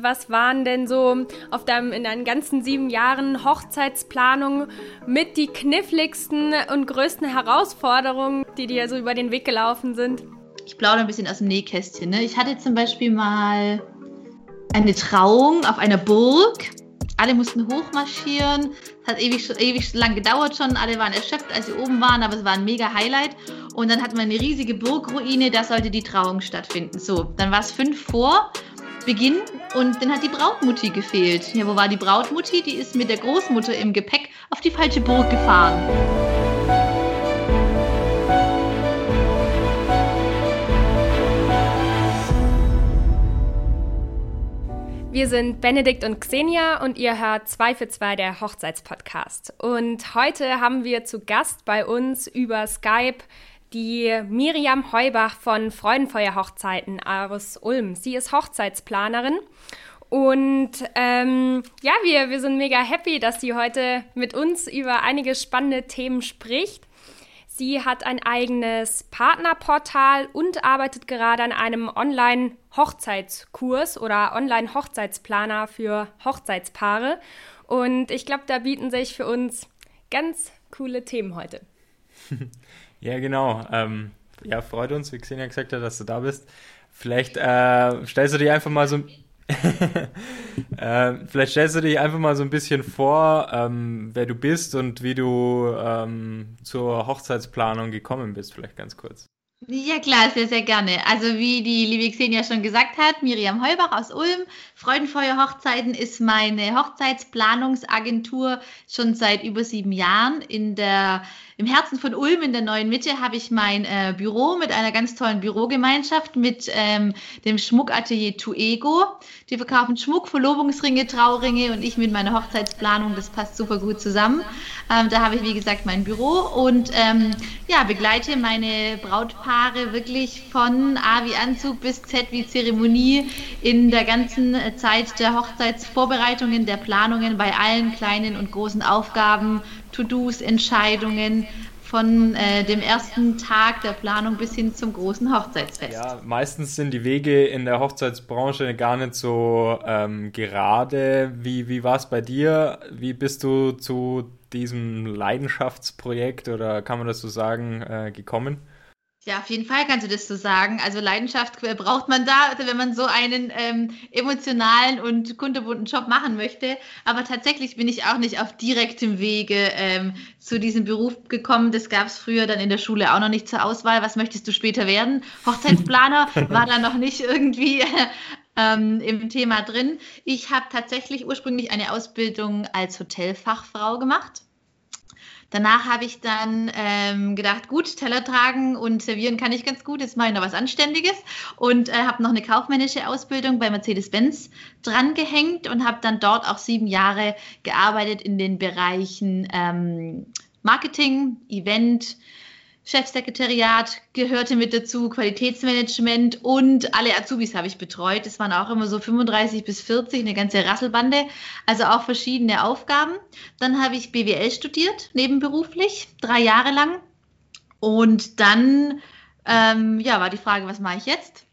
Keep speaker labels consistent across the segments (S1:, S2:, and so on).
S1: Was waren denn so auf deinem, in deinen ganzen sieben Jahren Hochzeitsplanung mit die kniffligsten und größten Herausforderungen, die dir so über den Weg gelaufen sind?
S2: Ich plaudere ein bisschen aus dem Nähkästchen. Ne? Ich hatte zum Beispiel mal eine Trauung auf einer Burg. Alle mussten hochmarschieren. Es hat ewig, ewig lang gedauert schon. Alle waren erschöpft, als sie oben waren, aber es war ein mega Highlight. Und dann hatten wir eine riesige Burgruine, da sollte die Trauung stattfinden. So, dann war es fünf vor Beginn und dann hat die Brautmutti gefehlt. Ja, wo war die Brautmutti? Die ist mit der Großmutter im Gepäck auf die falsche Burg gefahren.
S1: Wir sind Benedikt und Xenia und ihr hört 2 für 2 der Hochzeitspodcast. Und heute haben wir zu Gast bei uns über Skype die Miriam Heubach von Freudenfeuer Hochzeiten aus Ulm. Sie ist Hochzeitsplanerin. Und ähm, ja, wir, wir sind mega happy, dass sie heute mit uns über einige spannende Themen spricht. Sie hat ein eigenes Partnerportal und arbeitet gerade an einem Online-Hochzeitskurs oder Online-Hochzeitsplaner für Hochzeitspaare. Und ich glaube, da bieten sich für uns ganz coole Themen heute.
S3: Ja, genau. Ähm, ja, freut uns, wie Xenia gesagt hat, dass du da bist. Vielleicht äh, stellst du dich einfach mal so äh, vielleicht stellst du dich einfach mal so ein bisschen vor, ähm, wer du bist und wie du ähm, zur Hochzeitsplanung gekommen bist, vielleicht ganz kurz.
S2: Ja klar, sehr, sehr gerne. Also wie die liebe Xenia schon gesagt hat, Miriam Heubach aus Ulm, Freudenfeuer Hochzeiten ist meine Hochzeitsplanungsagentur schon seit über sieben Jahren in der im Herzen von Ulm in der neuen Mitte habe ich mein äh, Büro mit einer ganz tollen Bürogemeinschaft mit ähm, dem Schmuckatelier Tuego. Die verkaufen Schmuck, Verlobungsringe, Trauringe und ich mit meiner Hochzeitsplanung. Das passt super gut zusammen. Ähm, da habe ich, wie gesagt, mein Büro und ähm, ja, begleite meine Brautpaare wirklich von A wie Anzug bis Z wie Zeremonie in der ganzen Zeit der Hochzeitsvorbereitungen, der Planungen bei allen kleinen und großen Aufgaben, To-Dos, Entscheidungen von äh, dem ersten Tag der Planung bis hin zum großen Hochzeitsfest.
S3: Ja, meistens sind die Wege in der Hochzeitsbranche gar nicht so ähm, gerade. Wie, wie war es bei dir? Wie bist du zu diesem Leidenschaftsprojekt oder kann man das so sagen, äh, gekommen?
S2: Ja, auf jeden Fall kannst du das so sagen. Also Leidenschaft braucht man da, also wenn man so einen ähm, emotionalen und kunterbunten Job machen möchte. Aber tatsächlich bin ich auch nicht auf direktem Wege ähm, zu diesem Beruf gekommen. Das gab es früher dann in der Schule auch noch nicht zur Auswahl. Was möchtest du später werden? Hochzeitsplaner war da noch nicht irgendwie ähm, im Thema drin. Ich habe tatsächlich ursprünglich eine Ausbildung als Hotelfachfrau gemacht Danach habe ich dann ähm, gedacht, gut, Teller tragen und servieren kann ich ganz gut, jetzt mache ich noch was Anständiges. Und äh, habe noch eine kaufmännische Ausbildung bei Mercedes-Benz drangehängt und habe dann dort auch sieben Jahre gearbeitet in den Bereichen ähm, Marketing, Event, Chefsekretariat gehörte mit dazu, Qualitätsmanagement und alle Azubis habe ich betreut. Das waren auch immer so 35 bis 40, eine ganze Rasselbande, also auch verschiedene Aufgaben. Dann habe ich BWL studiert, nebenberuflich, drei Jahre lang. Und dann ähm, ja, war die Frage, was mache ich jetzt?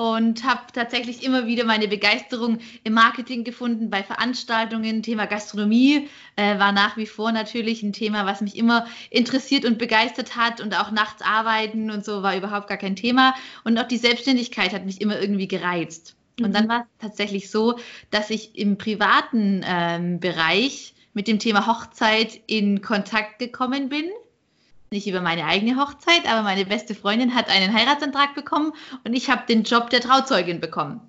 S2: Und habe tatsächlich immer wieder meine Begeisterung im Marketing gefunden, bei Veranstaltungen. Thema Gastronomie äh, war nach wie vor natürlich ein Thema, was mich immer interessiert und begeistert hat und auch nachts arbeiten und so war überhaupt gar kein Thema. Und auch die Selbstständigkeit hat mich immer irgendwie gereizt. Mhm. Und dann war es tatsächlich so, dass ich im privaten ähm, Bereich mit dem Thema Hochzeit in Kontakt gekommen bin nicht über meine eigene Hochzeit, aber meine beste Freundin hat einen Heiratsantrag bekommen und ich habe den Job der Trauzeugin bekommen.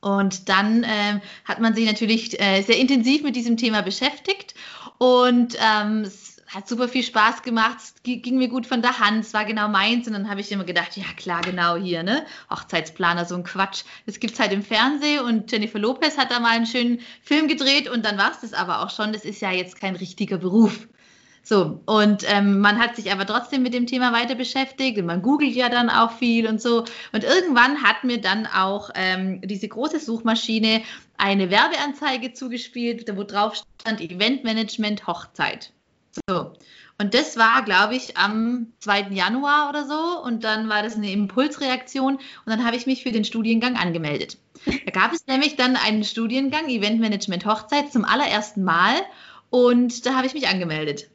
S2: Und dann ähm, hat man sich natürlich äh, sehr intensiv mit diesem Thema beschäftigt und ähm, es hat super viel Spaß gemacht, es ging mir gut von der Hand, es war genau meins und dann habe ich immer gedacht, ja klar, genau hier, ne? Hochzeitsplaner, so ein Quatsch. Das gibt es halt im Fernsehen und Jennifer Lopez hat da mal einen schönen Film gedreht und dann war es das aber auch schon. Das ist ja jetzt kein richtiger Beruf. So, und ähm, man hat sich aber trotzdem mit dem Thema weiter beschäftigt und man googelt ja dann auch viel und so. Und irgendwann hat mir dann auch ähm, diese große Suchmaschine eine Werbeanzeige zugespielt, wo drauf stand Eventmanagement Hochzeit. So. Und das war, glaube ich, am 2. Januar oder so. Und dann war das eine Impulsreaktion. Und dann habe ich mich für den Studiengang angemeldet. Da gab es nämlich dann einen Studiengang Eventmanagement Hochzeit zum allerersten Mal. Und da habe ich mich angemeldet.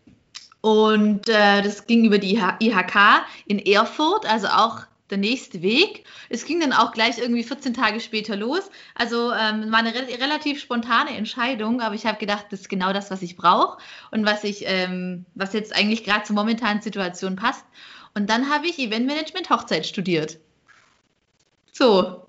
S2: Und äh, das ging über die IHK in Erfurt, also auch der nächste Weg. Es ging dann auch gleich irgendwie 14 Tage später los. Also ähm, war eine re relativ spontane Entscheidung, aber ich habe gedacht, das ist genau das, was ich brauche und was ich, ähm, was jetzt eigentlich gerade zur momentanen Situation passt. Und dann habe ich Eventmanagement Hochzeit studiert. So,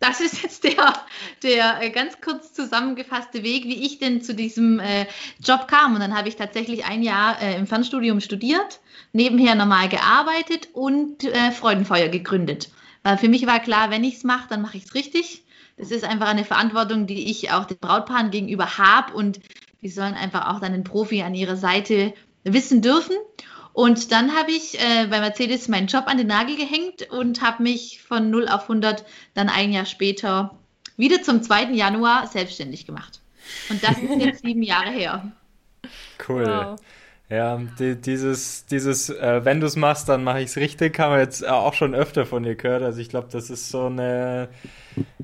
S2: das ist jetzt der, der äh, ganz kurz zusammengefasste Weg, wie ich denn zu diesem äh, Job kam. Und dann habe ich tatsächlich ein Jahr äh, im Fernstudium studiert, nebenher normal gearbeitet und äh, Freudenfeuer gegründet. Weil für mich war klar, wenn ich es mache, dann mache ich es richtig. Das ist einfach eine Verantwortung, die ich auch den Brautpaaren gegenüber habe und die sollen einfach auch dann einen Profi an ihrer Seite wissen dürfen. Und dann habe ich äh, bei Mercedes meinen Job an den Nagel gehängt und habe mich von 0 auf 100 dann ein Jahr später wieder zum 2. Januar selbstständig gemacht. Und das ist jetzt sieben Jahre her.
S3: Cool. Wow. Ja, die, dieses, dieses, äh, wenn du es machst, dann mache ich es richtig, haben wir jetzt auch schon öfter von dir gehört. Also ich glaube, das ist so eine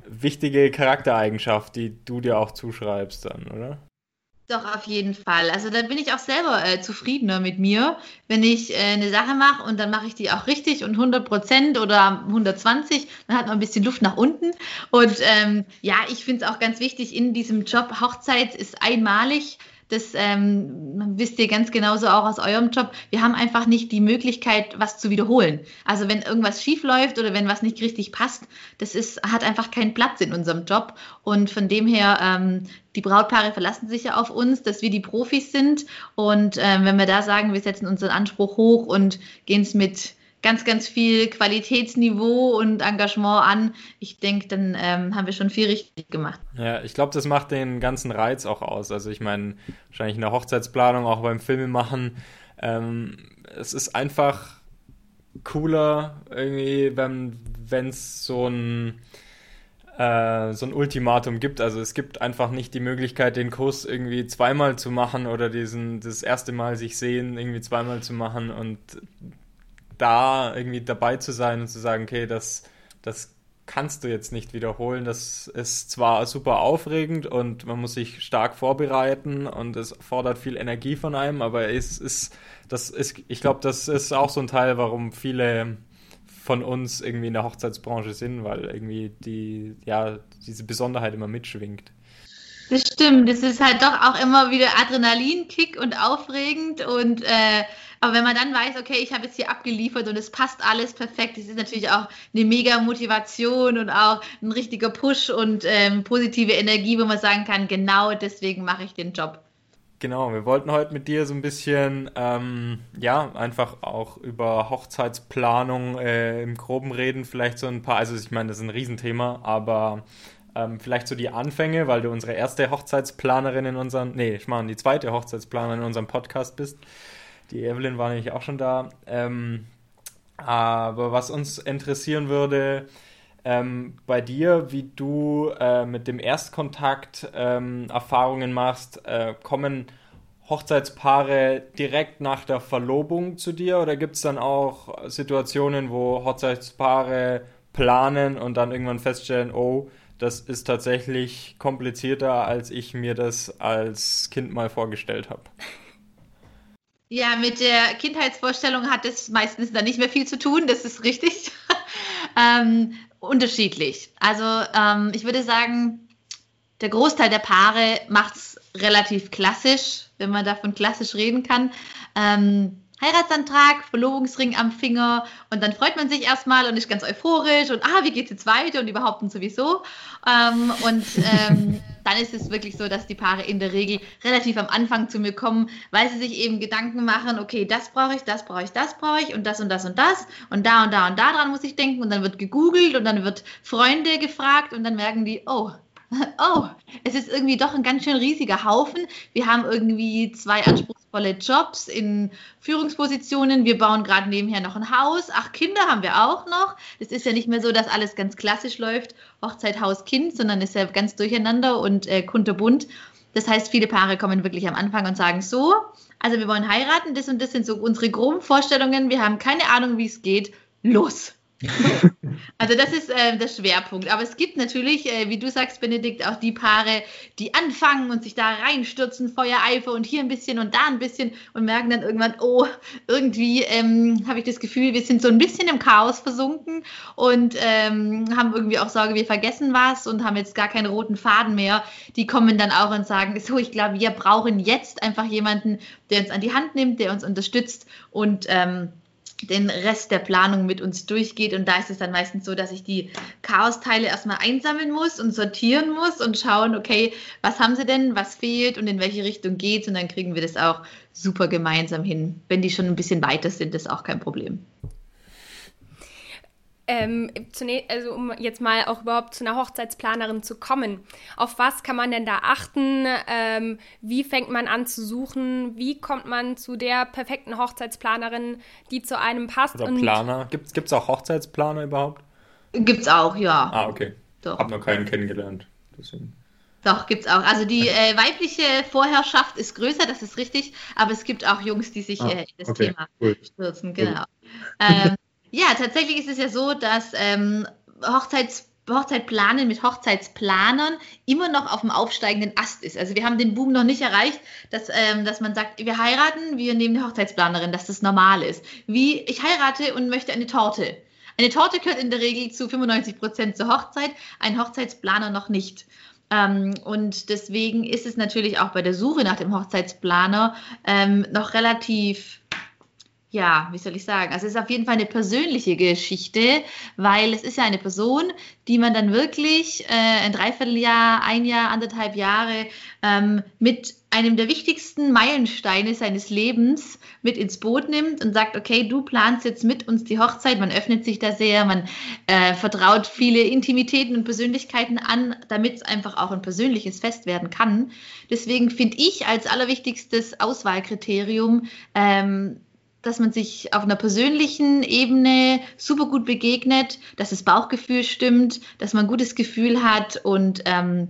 S3: wichtige Charaktereigenschaft, die du dir auch zuschreibst dann, oder?
S2: Doch, auf jeden Fall. Also da bin ich auch selber äh, zufriedener mit mir, wenn ich äh, eine Sache mache und dann mache ich die auch richtig und 100 Prozent oder 120, dann hat man ein bisschen Luft nach unten. Und ähm, ja, ich finde es auch ganz wichtig in diesem Job, Hochzeit ist einmalig. Das ähm, wisst ihr ganz genauso auch aus eurem Job. Wir haben einfach nicht die Möglichkeit, was zu wiederholen. Also wenn irgendwas schief läuft oder wenn was nicht richtig passt, das ist, hat einfach keinen Platz in unserem Job. Und von dem her, ähm, die Brautpaare verlassen sich ja auf uns, dass wir die Profis sind. Und ähm, wenn wir da sagen, wir setzen unseren Anspruch hoch und gehen es mit ganz, ganz viel Qualitätsniveau und Engagement an. Ich denke, dann ähm, haben wir schon viel richtig gemacht.
S3: Ja, ich glaube, das macht den ganzen Reiz auch aus. Also ich meine, wahrscheinlich in der Hochzeitsplanung, auch beim Filmemachen. Ähm, es ist einfach cooler, irgendwie, wenn es so ein äh, so ein Ultimatum gibt. Also es gibt einfach nicht die Möglichkeit, den Kurs irgendwie zweimal zu machen oder diesen das erste Mal sich sehen irgendwie zweimal zu machen und da irgendwie dabei zu sein und zu sagen, okay, das, das kannst du jetzt nicht wiederholen. Das ist zwar super aufregend und man muss sich stark vorbereiten und es fordert viel Energie von einem, aber es ist, das ist, ich glaube, das ist auch so ein Teil, warum viele von uns irgendwie in der Hochzeitsbranche sind, weil irgendwie die, ja, diese Besonderheit immer mitschwingt.
S2: Das stimmt, das ist halt doch auch immer wieder Adrenalinkick und aufregend und äh, aber wenn man dann weiß, okay, ich habe jetzt hier abgeliefert und es passt alles perfekt, das ist natürlich auch eine mega Motivation und auch ein richtiger Push und ähm, positive Energie, wo man sagen kann, genau deswegen mache ich den Job.
S3: Genau, wir wollten heute mit dir so ein bisschen, ähm, ja, einfach auch über Hochzeitsplanung äh, im Groben reden. Vielleicht so ein paar, also ich meine, das ist ein Riesenthema, aber ähm, vielleicht so die Anfänge, weil du unsere erste Hochzeitsplanerin in unserem, nee, ich meine, die zweite Hochzeitsplanerin in unserem Podcast bist. Die Evelyn war nämlich auch schon da. Ähm, aber was uns interessieren würde, ähm, bei dir, wie du äh, mit dem Erstkontakt ähm, Erfahrungen machst, äh, kommen Hochzeitspaare direkt nach der Verlobung zu dir oder gibt es dann auch Situationen, wo Hochzeitspaare planen und dann irgendwann feststellen, oh, das ist tatsächlich komplizierter, als ich mir das als Kind mal vorgestellt habe?
S2: Ja, mit der Kindheitsvorstellung hat es meistens dann nicht mehr viel zu tun, das ist richtig. ähm, unterschiedlich. Also ähm, ich würde sagen, der Großteil der Paare macht es relativ klassisch, wenn man davon klassisch reden kann. Ähm, Heiratsantrag, Verlobungsring am Finger und dann freut man sich erstmal und ist ganz euphorisch und ah, wie geht's jetzt weiter und überhaupt und sowieso. Ähm, und ähm, dann ist es wirklich so, dass die Paare in der Regel relativ am Anfang zu mir kommen, weil sie sich eben Gedanken machen, okay, das brauche ich, das brauche ich, das brauche ich und das und das und das und da und da und da dran muss ich denken und dann wird gegoogelt und dann wird Freunde gefragt und dann merken die, oh, oh, es ist irgendwie doch ein ganz schön riesiger Haufen. Wir haben irgendwie zwei anspruchsvolle Jobs in Führungspositionen. Wir bauen gerade nebenher noch ein Haus. Ach, Kinder haben wir auch noch. Es ist ja nicht mehr so, dass alles ganz klassisch läuft, Hochzeit, Haus, Kind, sondern ist ja ganz durcheinander und äh, kunterbunt. Das heißt, viele Paare kommen wirklich am Anfang und sagen so, also wir wollen heiraten, das und das sind so unsere groben Vorstellungen, wir haben keine Ahnung, wie es geht, los. Also das ist äh, der Schwerpunkt. Aber es gibt natürlich, äh, wie du sagst, Benedikt, auch die Paare, die anfangen und sich da reinstürzen, Feuereifer und hier ein bisschen und da ein bisschen und merken dann irgendwann, oh, irgendwie ähm, habe ich das Gefühl, wir sind so ein bisschen im Chaos versunken und ähm, haben irgendwie auch Sorge, wir vergessen was und haben jetzt gar keinen roten Faden mehr. Die kommen dann auch und sagen, so, ich glaube, wir brauchen jetzt einfach jemanden, der uns an die Hand nimmt, der uns unterstützt und ähm, den Rest der Planung mit uns durchgeht. Und da ist es dann meistens so, dass ich die Chaosteile erstmal einsammeln muss und sortieren muss und schauen, okay, was haben sie denn, was fehlt und in welche Richtung geht Und dann kriegen wir das auch super gemeinsam hin. Wenn die schon ein bisschen weiter sind, ist auch kein Problem.
S1: Ähm, zunächst, also um jetzt mal auch überhaupt zu einer Hochzeitsplanerin zu kommen, auf was kann man denn da achten? Ähm, wie fängt man an zu suchen? Wie kommt man zu der perfekten Hochzeitsplanerin, die zu einem passt?
S3: Oder Planer? Gibt es auch Hochzeitsplaner überhaupt?
S2: Gibt es auch, ja.
S3: Ah, okay. Doch. Hab noch keinen kennengelernt. Deswegen.
S2: Doch, es auch. Also die äh, weibliche Vorherrschaft ist größer, das ist richtig, aber es gibt auch Jungs, die sich ah, äh, in das okay, Thema cool. stürzen, genau. Ähm, ja, tatsächlich ist es ja so, dass ähm, Hochzeits Hochzeitplanen mit Hochzeitsplanern immer noch auf dem aufsteigenden Ast ist. Also wir haben den Boom noch nicht erreicht, dass, ähm, dass man sagt, wir heiraten, wir nehmen eine Hochzeitsplanerin, dass das normal ist. Wie ich heirate und möchte eine Torte. Eine Torte gehört in der Regel zu 95 Prozent zur Hochzeit, ein Hochzeitsplaner noch nicht. Ähm, und deswegen ist es natürlich auch bei der Suche nach dem Hochzeitsplaner ähm, noch relativ ja, wie soll ich sagen? Also es ist auf jeden Fall eine persönliche Geschichte, weil es ist ja eine Person, die man dann wirklich äh, ein Dreivierteljahr, ein Jahr, anderthalb Jahre ähm, mit einem der wichtigsten Meilensteine seines Lebens mit ins Boot nimmt und sagt, okay, du planst jetzt mit uns die Hochzeit. Man öffnet sich da sehr, man äh, vertraut viele Intimitäten und Persönlichkeiten an, damit es einfach auch ein persönliches Fest werden kann. Deswegen finde ich als allerwichtigstes Auswahlkriterium ähm, dass man sich auf einer persönlichen Ebene super gut begegnet, dass das Bauchgefühl stimmt, dass man ein gutes Gefühl hat und ähm,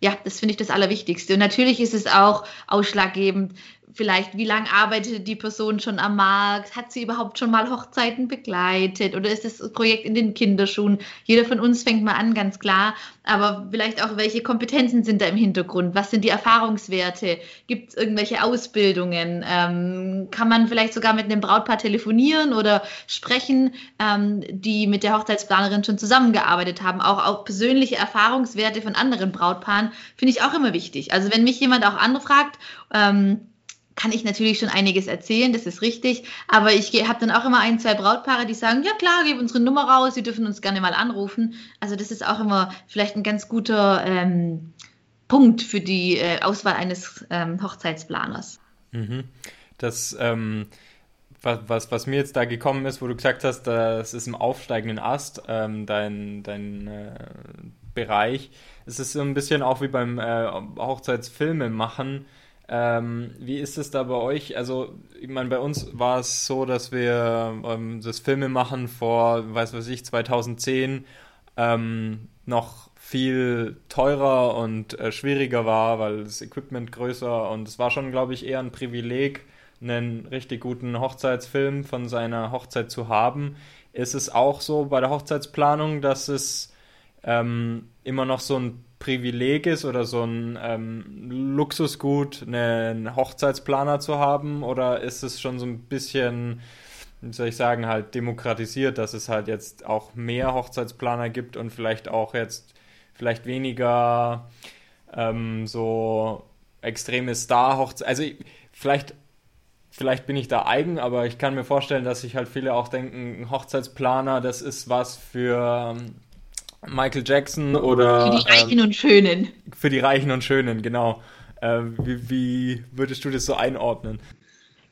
S2: ja, das finde ich das Allerwichtigste. Und natürlich ist es auch ausschlaggebend, vielleicht, wie lange arbeitet die Person schon am Markt? Hat sie überhaupt schon mal Hochzeiten begleitet? Oder ist das Projekt in den Kinderschuhen? Jeder von uns fängt mal an, ganz klar. Aber vielleicht auch, welche Kompetenzen sind da im Hintergrund? Was sind die Erfahrungswerte? Gibt es irgendwelche Ausbildungen? Ähm, kann man vielleicht sogar mit einem Brautpaar telefonieren oder sprechen, ähm, die mit der Hochzeitsplanerin schon zusammengearbeitet haben? Auch, auch persönliche Erfahrungswerte von anderen Brautpaaren finde ich auch immer wichtig. Also wenn mich jemand auch anfragt, ähm, kann ich natürlich schon einiges erzählen, das ist richtig. Aber ich habe dann auch immer ein, zwei Brautpaare, die sagen, ja klar, gib unsere Nummer raus, Sie dürfen uns gerne mal anrufen. Also das ist auch immer vielleicht ein ganz guter ähm, Punkt für die äh, Auswahl eines ähm, Hochzeitsplaners.
S3: Mhm. Das, ähm, was, was, was, mir jetzt da gekommen ist, wo du gesagt hast, das ist im aufsteigenden Ast, ähm, dein, dein äh, Bereich. Es ist so ein bisschen auch wie beim äh, Hochzeitsfilme machen ähm, wie ist es da bei euch? Also, ich meine, bei uns war es so, dass wir ähm, das Filmemachen vor, weiß was ich, 2010 ähm, noch viel teurer und äh, schwieriger war, weil das Equipment größer und es war schon, glaube ich, eher ein Privileg, einen richtig guten Hochzeitsfilm von seiner Hochzeit zu haben. Ist es auch so bei der Hochzeitsplanung, dass es ähm, immer noch so ein Privileg ist oder so ein ähm, Luxusgut, einen Hochzeitsplaner zu haben? Oder ist es schon so ein bisschen, wie soll ich sagen, halt demokratisiert, dass es halt jetzt auch mehr Hochzeitsplaner gibt und vielleicht auch jetzt vielleicht weniger ähm, so extreme Star-Hochzeiten? Also vielleicht vielleicht bin ich da eigen, aber ich kann mir vorstellen, dass sich halt viele auch denken, Hochzeitsplaner, das ist was für Michael Jackson oder.
S2: Für die Reichen ähm, und Schönen.
S3: Für die Reichen und Schönen, genau. Äh, wie, wie, würdest du das so einordnen?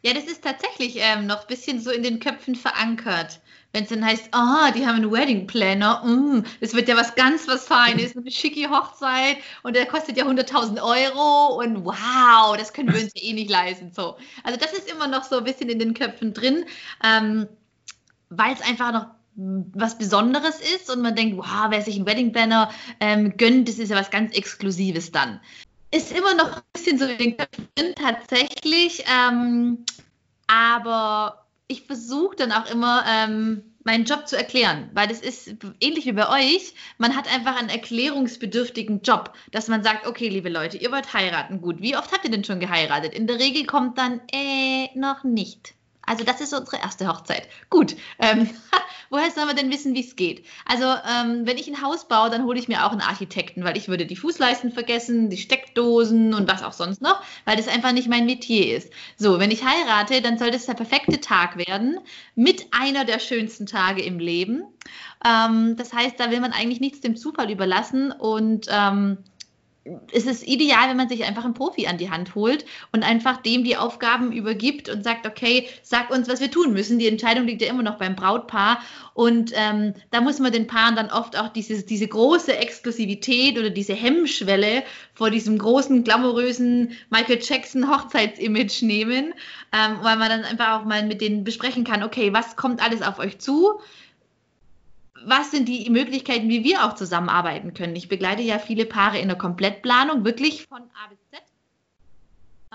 S2: Ja, das ist tatsächlich ähm, noch ein bisschen so in den Köpfen verankert. Wenn es dann heißt, ah, oh, die haben einen Wedding Planner, mm, das wird ja was ganz was Feines, eine schicke Hochzeit und der kostet ja 100.000 Euro und wow, das können wir uns ja eh nicht leisten. So. Also das ist immer noch so ein bisschen in den Köpfen drin, ähm, weil es einfach noch was Besonderes ist und man denkt, wow, wer sich einen Wedding Planner ähm, gönnt, das ist ja was ganz Exklusives dann. ist immer noch ein bisschen so in den Köpfen tatsächlich. Ähm, aber ich versuche dann auch immer, ähm, meinen Job zu erklären, weil das ist ähnlich wie bei euch. Man hat einfach einen erklärungsbedürftigen Job, dass man sagt, okay, liebe Leute, ihr wollt heiraten, gut. Wie oft habt ihr denn schon geheiratet? In der Regel kommt dann, äh, noch nicht. Also das ist unsere erste Hochzeit. Gut. Ähm, woher sollen wir denn wissen, wie es geht? Also ähm, wenn ich ein Haus baue, dann hole ich mir auch einen Architekten, weil ich würde die Fußleisten vergessen, die Steckdosen und was auch sonst noch, weil das einfach nicht mein Metier ist. So, wenn ich heirate, dann soll das der perfekte Tag werden, mit einer der schönsten Tage im Leben. Ähm, das heißt, da will man eigentlich nichts dem Zufall überlassen und ähm, es ist ideal, wenn man sich einfach einen Profi an die Hand holt und einfach dem die Aufgaben übergibt und sagt, okay, sag uns, was wir tun müssen. Die Entscheidung liegt ja immer noch beim Brautpaar. Und ähm, da muss man den Paaren dann oft auch dieses, diese große Exklusivität oder diese Hemmschwelle vor diesem großen, glamourösen Michael Jackson Hochzeitsimage nehmen, ähm, weil man dann einfach auch mal mit denen besprechen kann, okay, was kommt alles auf euch zu? Was sind die Möglichkeiten, wie wir auch zusammenarbeiten können? Ich begleite ja viele Paare in der Komplettplanung, wirklich von A bis Z.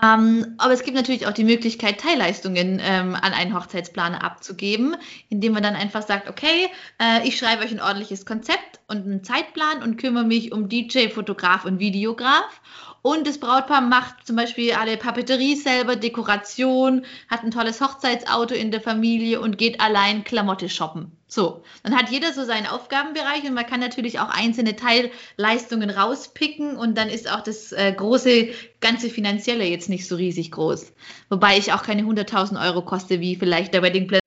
S2: Ähm, aber es gibt natürlich auch die Möglichkeit, Teilleistungen ähm, an einen Hochzeitsplaner abzugeben, indem man dann einfach sagt, okay, äh, ich schreibe euch ein ordentliches Konzept und einen Zeitplan und kümmere mich um DJ, Fotograf und Videograf. Und das Brautpaar macht zum Beispiel alle Papeterie selber, Dekoration, hat ein tolles Hochzeitsauto in der Familie und geht allein Klamotte shoppen. So, dann hat jeder so seinen Aufgabenbereich und man kann natürlich auch einzelne Teilleistungen rauspicken und dann ist auch das äh, große ganze Finanzielle jetzt nicht so riesig groß. Wobei ich auch keine 100.000 Euro koste, wie vielleicht der Wedding Planner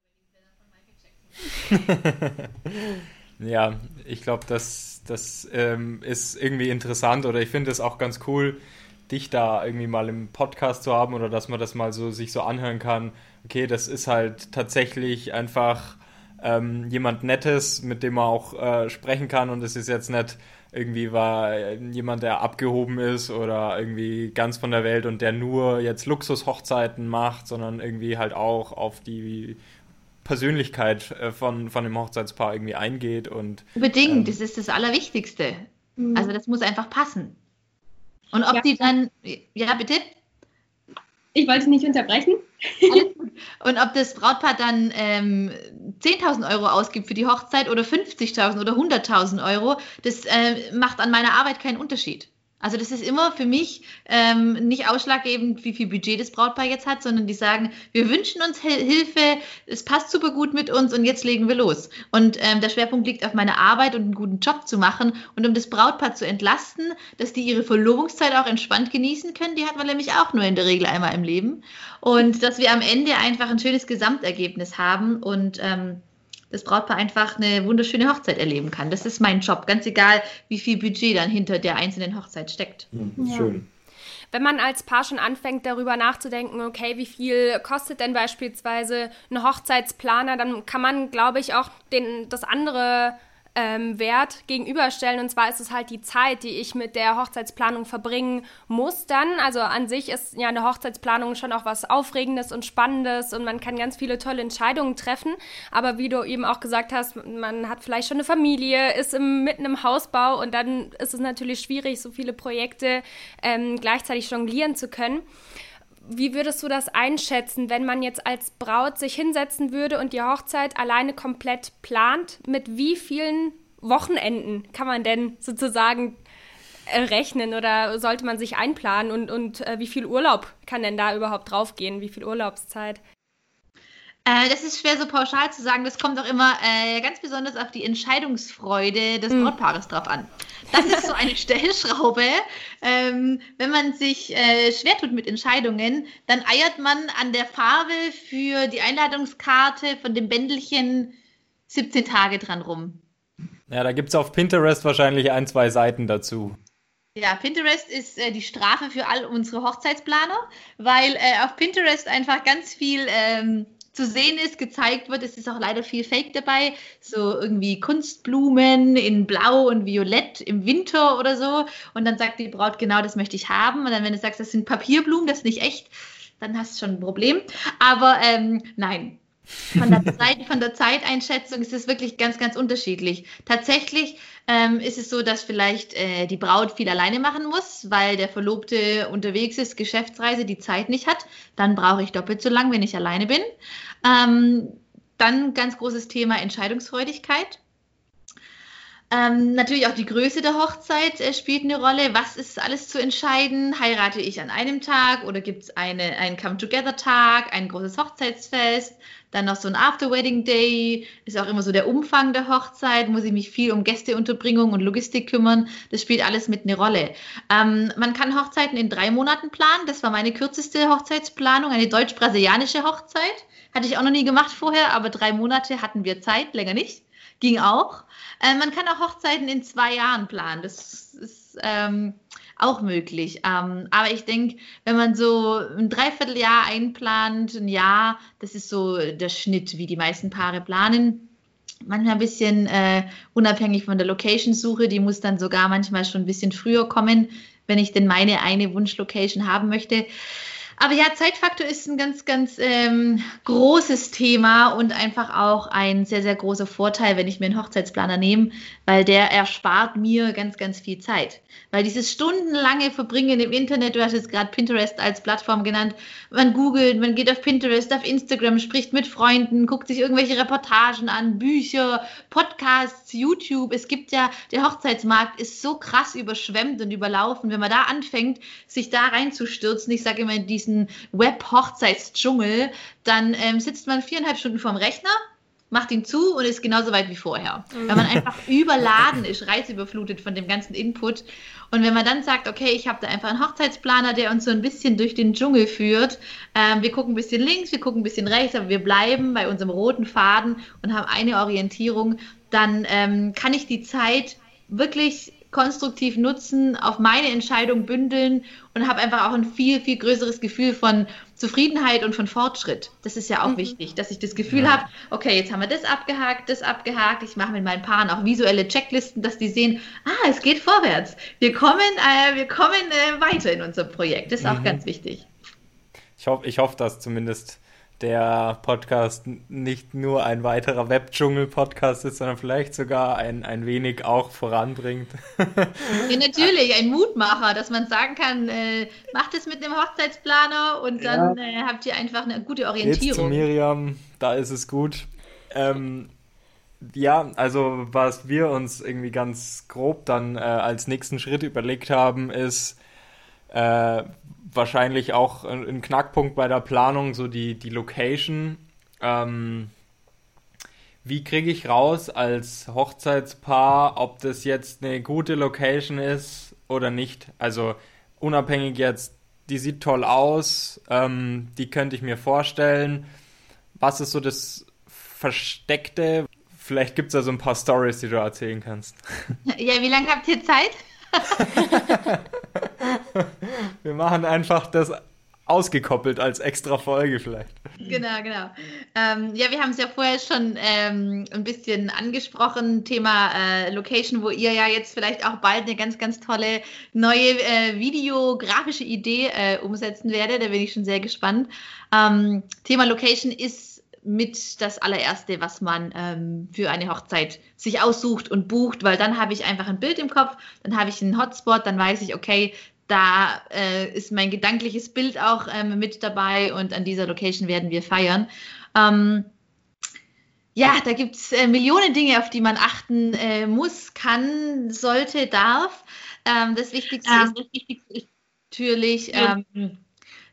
S3: von Michael Jackson. ja, ich glaube, das, das ähm, ist irgendwie interessant oder ich finde es auch ganz cool, dich da irgendwie mal im Podcast zu haben oder dass man das mal so sich so anhören kann. Okay, das ist halt tatsächlich einfach ähm, jemand Nettes, mit dem man auch äh, sprechen kann und es ist jetzt nicht irgendwie war jemand, der abgehoben ist oder irgendwie ganz von der Welt und der nur jetzt Luxushochzeiten macht, sondern irgendwie halt auch auf die Persönlichkeit äh, von, von dem Hochzeitspaar irgendwie eingeht und
S2: unbedingt, ähm, das ist das Allerwichtigste. Mhm. Also das muss einfach passen. Und ob ja. die dann, ja bitte?
S1: Ich wollte nicht unterbrechen.
S2: Und ob das Brautpaar dann ähm, 10.000 Euro ausgibt für die Hochzeit oder 50.000 oder 100.000 Euro, das äh, macht an meiner Arbeit keinen Unterschied. Also das ist immer für mich ähm, nicht ausschlaggebend, wie viel Budget das Brautpaar jetzt hat, sondern die sagen, wir wünschen uns Hilfe, es passt super gut mit uns und jetzt legen wir los. Und ähm, der Schwerpunkt liegt auf meiner Arbeit und einen guten Job zu machen und um das Brautpaar zu entlasten, dass die ihre Verlobungszeit auch entspannt genießen können. Die hat man nämlich auch nur in der Regel einmal im Leben. Und dass wir am Ende einfach ein schönes Gesamtergebnis haben und ähm, das Brautpaar einfach eine wunderschöne Hochzeit erleben kann. Das ist mein Job, ganz egal, wie viel Budget dann hinter der einzelnen Hochzeit steckt.
S3: Mhm, ja. Schön.
S1: Wenn man als Paar schon anfängt, darüber nachzudenken, okay, wie viel kostet denn beispielsweise ein Hochzeitsplaner, dann kann man, glaube ich, auch den, das andere ähm, Wert gegenüberstellen. Und zwar ist es halt die Zeit, die ich mit der Hochzeitsplanung verbringen muss dann. Also an sich ist ja eine Hochzeitsplanung schon auch was Aufregendes und Spannendes und man kann ganz viele tolle Entscheidungen treffen. Aber wie du eben auch gesagt hast, man hat vielleicht schon eine Familie, ist im, mitten im Hausbau und dann ist es natürlich schwierig, so viele Projekte ähm, gleichzeitig jonglieren zu können. Wie würdest du das einschätzen, wenn man jetzt als Braut sich hinsetzen würde und die Hochzeit alleine komplett plant? Mit wie vielen Wochenenden kann man denn sozusagen äh, rechnen oder sollte man sich einplanen und, und äh, wie viel Urlaub kann denn da überhaupt draufgehen? Wie viel Urlaubszeit?
S2: Äh, das ist schwer so pauschal zu sagen. Das kommt auch immer äh, ganz besonders auf die Entscheidungsfreude des mhm. Brautpaares drauf an. Das ist so eine Stellschraube. Ähm, wenn man sich äh, schwer tut mit Entscheidungen, dann eiert man an der Farbe für die Einladungskarte von dem Bändelchen 17 Tage dran rum.
S3: Ja, da gibt es auf Pinterest wahrscheinlich ein, zwei Seiten dazu.
S2: Ja, Pinterest ist äh, die Strafe für all unsere Hochzeitsplaner, weil äh, auf Pinterest einfach ganz viel ähm, zu sehen ist, gezeigt wird. Es ist auch leider viel Fake dabei. So irgendwie Kunstblumen in Blau und Violett im Winter oder so. Und dann sagt die Braut, genau das möchte ich haben. Und dann, wenn du sagst, das sind Papierblumen, das ist nicht echt, dann hast du schon ein Problem. Aber ähm, nein, Von der, Zeit, von der Zeiteinschätzung ist es wirklich ganz, ganz unterschiedlich. Tatsächlich ähm, ist es so, dass vielleicht äh, die Braut viel alleine machen muss, weil der Verlobte unterwegs ist, Geschäftsreise, die Zeit nicht hat. Dann brauche ich doppelt so lang, wenn ich alleine bin. Ähm, dann ganz großes Thema Entscheidungsfreudigkeit. Ähm, natürlich auch die Größe der Hochzeit äh, spielt eine Rolle. Was ist alles zu entscheiden? Heirate ich an einem Tag oder gibt es eine, einen Come-Together-Tag, ein großes Hochzeitsfest? Dann noch so ein After-Wedding-Day. Ist auch immer so der Umfang der Hochzeit. Muss ich mich viel um Gästeunterbringung und Logistik kümmern? Das spielt alles mit eine Rolle. Ähm, man kann Hochzeiten in drei Monaten planen. Das war meine kürzeste Hochzeitsplanung, eine deutsch-brasilianische Hochzeit. Hatte ich auch noch nie gemacht vorher, aber drei Monate hatten wir Zeit, länger nicht. Ging auch. Äh, man kann auch Hochzeiten in zwei Jahren planen. Das ist ähm, auch möglich. Ähm, aber ich denke, wenn man so ein Dreivierteljahr einplant, ein Jahr, das ist so der Schnitt, wie die meisten Paare planen. Manchmal ein bisschen äh, unabhängig von der Location-Suche. Die muss dann sogar manchmal schon ein bisschen früher kommen, wenn ich denn meine eine Wunschlocation haben möchte. Aber ja, Zeitfaktor ist ein ganz, ganz ähm, großes Thema und einfach auch ein sehr, sehr großer Vorteil, wenn ich mir einen Hochzeitsplaner nehme, weil der erspart mir ganz, ganz viel Zeit. Weil dieses stundenlange Verbringen im Internet, du hast jetzt gerade Pinterest als Plattform genannt, man googelt, man geht auf Pinterest, auf Instagram, spricht mit Freunden, guckt sich irgendwelche Reportagen an, Bücher, Podcasts, YouTube. Es gibt ja, der Hochzeitsmarkt ist so krass überschwemmt und überlaufen. Wenn man da anfängt, sich da reinzustürzen, ich sage immer, die diesen Web-Hochzeitsdschungel, dann ähm, sitzt man viereinhalb Stunden vorm Rechner, macht ihn zu und ist genauso weit wie vorher. Mhm. Weil man einfach überladen ist, reizüberflutet von dem ganzen Input. Und wenn man dann sagt, okay, ich habe da einfach einen Hochzeitsplaner, der uns so ein bisschen durch den Dschungel führt, ähm, wir gucken ein bisschen links, wir gucken ein bisschen rechts, aber wir bleiben bei unserem roten Faden und haben eine Orientierung, dann ähm, kann ich die Zeit wirklich konstruktiv nutzen, auf meine Entscheidung bündeln und habe einfach auch ein viel, viel größeres Gefühl von Zufriedenheit und von Fortschritt. Das ist ja auch mhm. wichtig, dass ich das Gefühl ja. habe, okay, jetzt haben wir das abgehakt, das abgehakt. Ich mache mit meinen Paaren auch visuelle Checklisten, dass die sehen, ah, es geht vorwärts. Wir kommen, äh, wir kommen äh, weiter in unserem Projekt. Das ist mhm. auch ganz wichtig.
S3: Ich hoffe, ich hoffe, dass zumindest der Podcast nicht nur ein weiterer Webdschungel-Podcast ist, sondern vielleicht sogar ein, ein wenig auch voranbringt.
S2: Ja, natürlich, ein Mutmacher, dass man sagen kann, äh, macht es mit einem Hochzeitsplaner und dann ja. äh, habt ihr einfach eine gute Orientierung. Jetzt zu
S3: Miriam, da ist es gut. Ähm, ja, also was wir uns irgendwie ganz grob dann äh, als nächsten Schritt überlegt haben, ist, äh, wahrscheinlich auch ein Knackpunkt bei der Planung, so die, die Location. Ähm, wie kriege ich raus als Hochzeitspaar, ob das jetzt eine gute Location ist oder nicht? Also unabhängig jetzt, die sieht toll aus, ähm, die könnte ich mir vorstellen. Was ist so das Versteckte? Vielleicht gibt es da so ein paar Stories, die du erzählen kannst.
S2: Ja, wie lange habt ihr Zeit?
S3: Wir machen einfach das ausgekoppelt als extra Folge vielleicht.
S2: Genau, genau. Ähm, ja, wir haben es ja vorher schon ähm, ein bisschen angesprochen, Thema äh, Location, wo ihr ja jetzt vielleicht auch bald eine ganz, ganz tolle neue äh, videografische Idee äh, umsetzen werdet. Da bin ich schon sehr gespannt. Ähm, Thema Location ist mit das allererste, was man ähm, für eine Hochzeit sich aussucht und bucht, weil dann habe ich einfach ein Bild im Kopf, dann habe ich einen Hotspot, dann weiß ich, okay, da äh, ist mein gedankliches Bild auch ähm, mit dabei und an dieser Location werden wir feiern. Ähm, ja, da gibt es äh, Millionen Dinge, auf die man achten äh, muss, kann, sollte, darf. Ähm, das Wichtigste, ja. ist, das Wichtigste ist natürlich, ähm,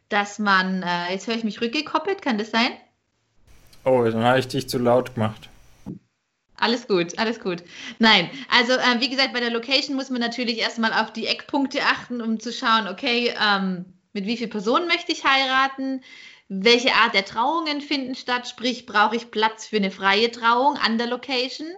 S2: dass man, äh, jetzt höre ich mich rückgekoppelt, kann das sein?
S3: Oh, dann habe ich dich zu laut gemacht.
S2: Alles gut, alles gut. Nein, also äh, wie gesagt, bei der Location muss man natürlich erstmal auf die Eckpunkte achten, um zu schauen, okay, ähm, mit wie vielen Personen möchte ich heiraten? Welche Art der Trauungen finden statt? Sprich, brauche ich Platz für eine freie Trauung an der Location?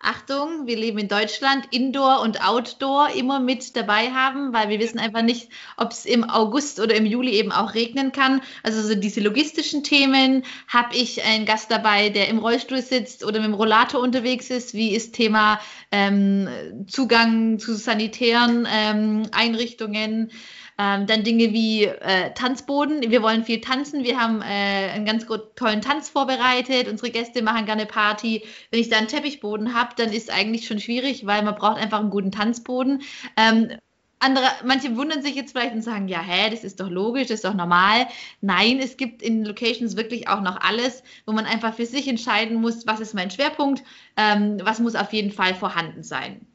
S2: Achtung, wir leben in Deutschland, Indoor und Outdoor immer mit dabei haben, weil wir wissen einfach nicht, ob es im August oder im Juli eben auch regnen kann. Also so diese logistischen Themen, habe ich einen Gast dabei, der im Rollstuhl sitzt oder mit dem Rollator unterwegs ist? Wie ist Thema ähm, Zugang zu sanitären ähm, Einrichtungen? Ähm, dann Dinge wie äh, Tanzboden. Wir wollen viel tanzen. Wir haben äh, einen ganz tollen Tanz vorbereitet. Unsere Gäste machen gerne Party. Wenn ich da einen Teppichboden habe, dann ist eigentlich schon schwierig, weil man braucht einfach einen guten Tanzboden. Ähm, andere, manche wundern sich jetzt vielleicht und sagen, ja, hä, das ist doch logisch, das ist doch normal. Nein, es gibt in Locations wirklich auch noch alles, wo man einfach für sich entscheiden muss, was ist mein Schwerpunkt, ähm, was muss auf jeden Fall vorhanden sein.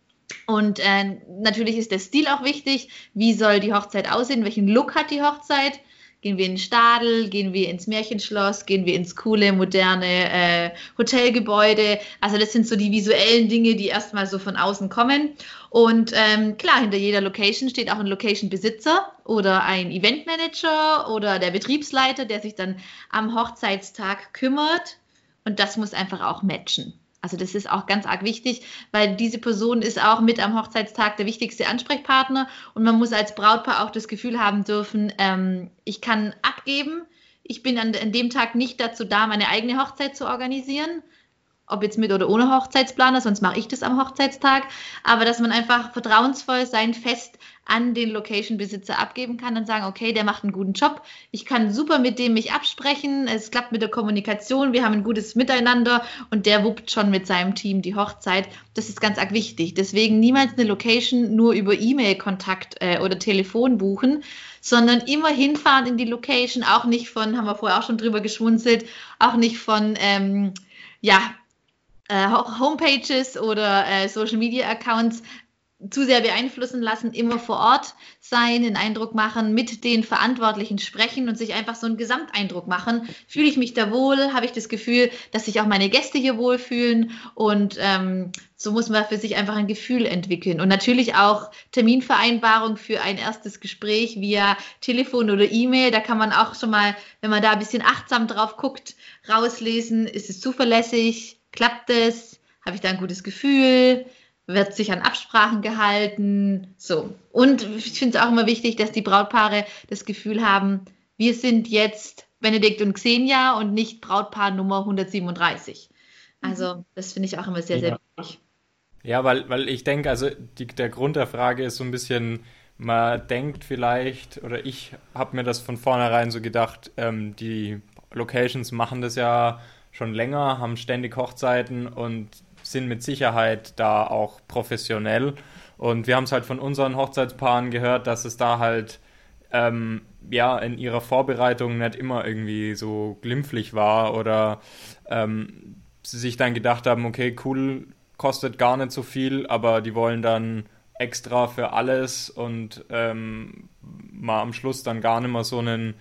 S2: Und äh, natürlich ist der Stil auch wichtig. Wie soll die Hochzeit aussehen? Welchen Look hat die Hochzeit? Gehen wir in den Stadel? Gehen wir ins Märchenschloss? Gehen wir ins coole, moderne äh, Hotelgebäude? Also das sind so die visuellen Dinge, die erstmal so von außen kommen. Und ähm, klar, hinter jeder Location steht auch ein Location-Besitzer oder ein Eventmanager oder der Betriebsleiter, der sich dann am Hochzeitstag kümmert. Und das muss einfach auch matchen. Also das ist auch ganz arg wichtig, weil diese Person ist auch mit am Hochzeitstag der wichtigste Ansprechpartner und man muss als Brautpaar auch das Gefühl haben dürfen, ähm, ich kann abgeben. Ich bin an, an dem Tag nicht dazu da, meine eigene Hochzeit zu organisieren, ob jetzt mit oder ohne Hochzeitsplaner, sonst mache ich das am Hochzeitstag. Aber dass man einfach vertrauensvoll sein Fest an den Location-Besitzer abgeben kann und sagen, okay, der macht einen guten Job. Ich kann super mit dem mich absprechen. Es klappt mit der Kommunikation. Wir haben ein gutes Miteinander und der wuppt schon mit seinem Team die Hochzeit. Das ist ganz arg wichtig. Deswegen niemals eine Location nur über E-Mail-Kontakt äh, oder Telefon buchen, sondern immer hinfahren in die Location. Auch nicht von, haben wir vorher auch schon drüber geschmunzelt, auch nicht von, ähm, ja, äh, Homepages oder äh, Social Media Accounts zu sehr beeinflussen lassen, immer vor Ort sein, den Eindruck machen, mit den Verantwortlichen sprechen und sich einfach so einen Gesamteindruck machen. Fühle ich mich da wohl? Habe ich das Gefühl, dass sich auch meine Gäste hier wohlfühlen? Und ähm, so muss man für sich einfach ein Gefühl entwickeln. Und natürlich auch Terminvereinbarung für ein erstes Gespräch via Telefon oder E-Mail. Da kann man auch schon mal, wenn man da ein bisschen achtsam drauf guckt, rauslesen, ist es zuverlässig? Klappt es? Habe ich da ein gutes Gefühl? Wird sich an Absprachen gehalten? So. Und ich finde es auch immer wichtig, dass die Brautpaare das Gefühl haben, wir sind jetzt Benedikt und Xenia und nicht Brautpaar Nummer 137. Also, mhm. das finde ich auch immer sehr, sehr wichtig.
S3: Ja, weil, weil ich denke, also die, der Grund der Frage ist so ein bisschen, man denkt vielleicht, oder ich habe mir das von vornherein so gedacht, ähm, die Locations machen das ja schon länger, haben ständig Hochzeiten und sind mit Sicherheit da auch professionell. Und wir haben es halt von unseren Hochzeitspaaren gehört, dass es da halt ähm, ja in ihrer Vorbereitung nicht immer irgendwie so glimpflich war oder ähm, sie sich dann gedacht haben, okay, cool, kostet gar nicht so viel, aber die wollen dann extra für alles und ähm, mal am Schluss dann gar nicht mehr so einen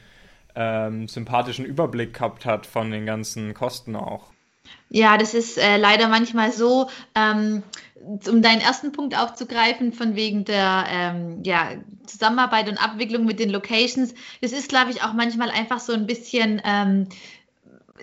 S3: ähm, sympathischen Überblick gehabt hat von den ganzen Kosten auch.
S2: Ja, das ist äh, leider manchmal so. Ähm, um deinen ersten Punkt aufzugreifen, von wegen der ähm, ja, Zusammenarbeit und Abwicklung mit den Locations, das ist, glaube ich, auch manchmal einfach so ein bisschen ähm,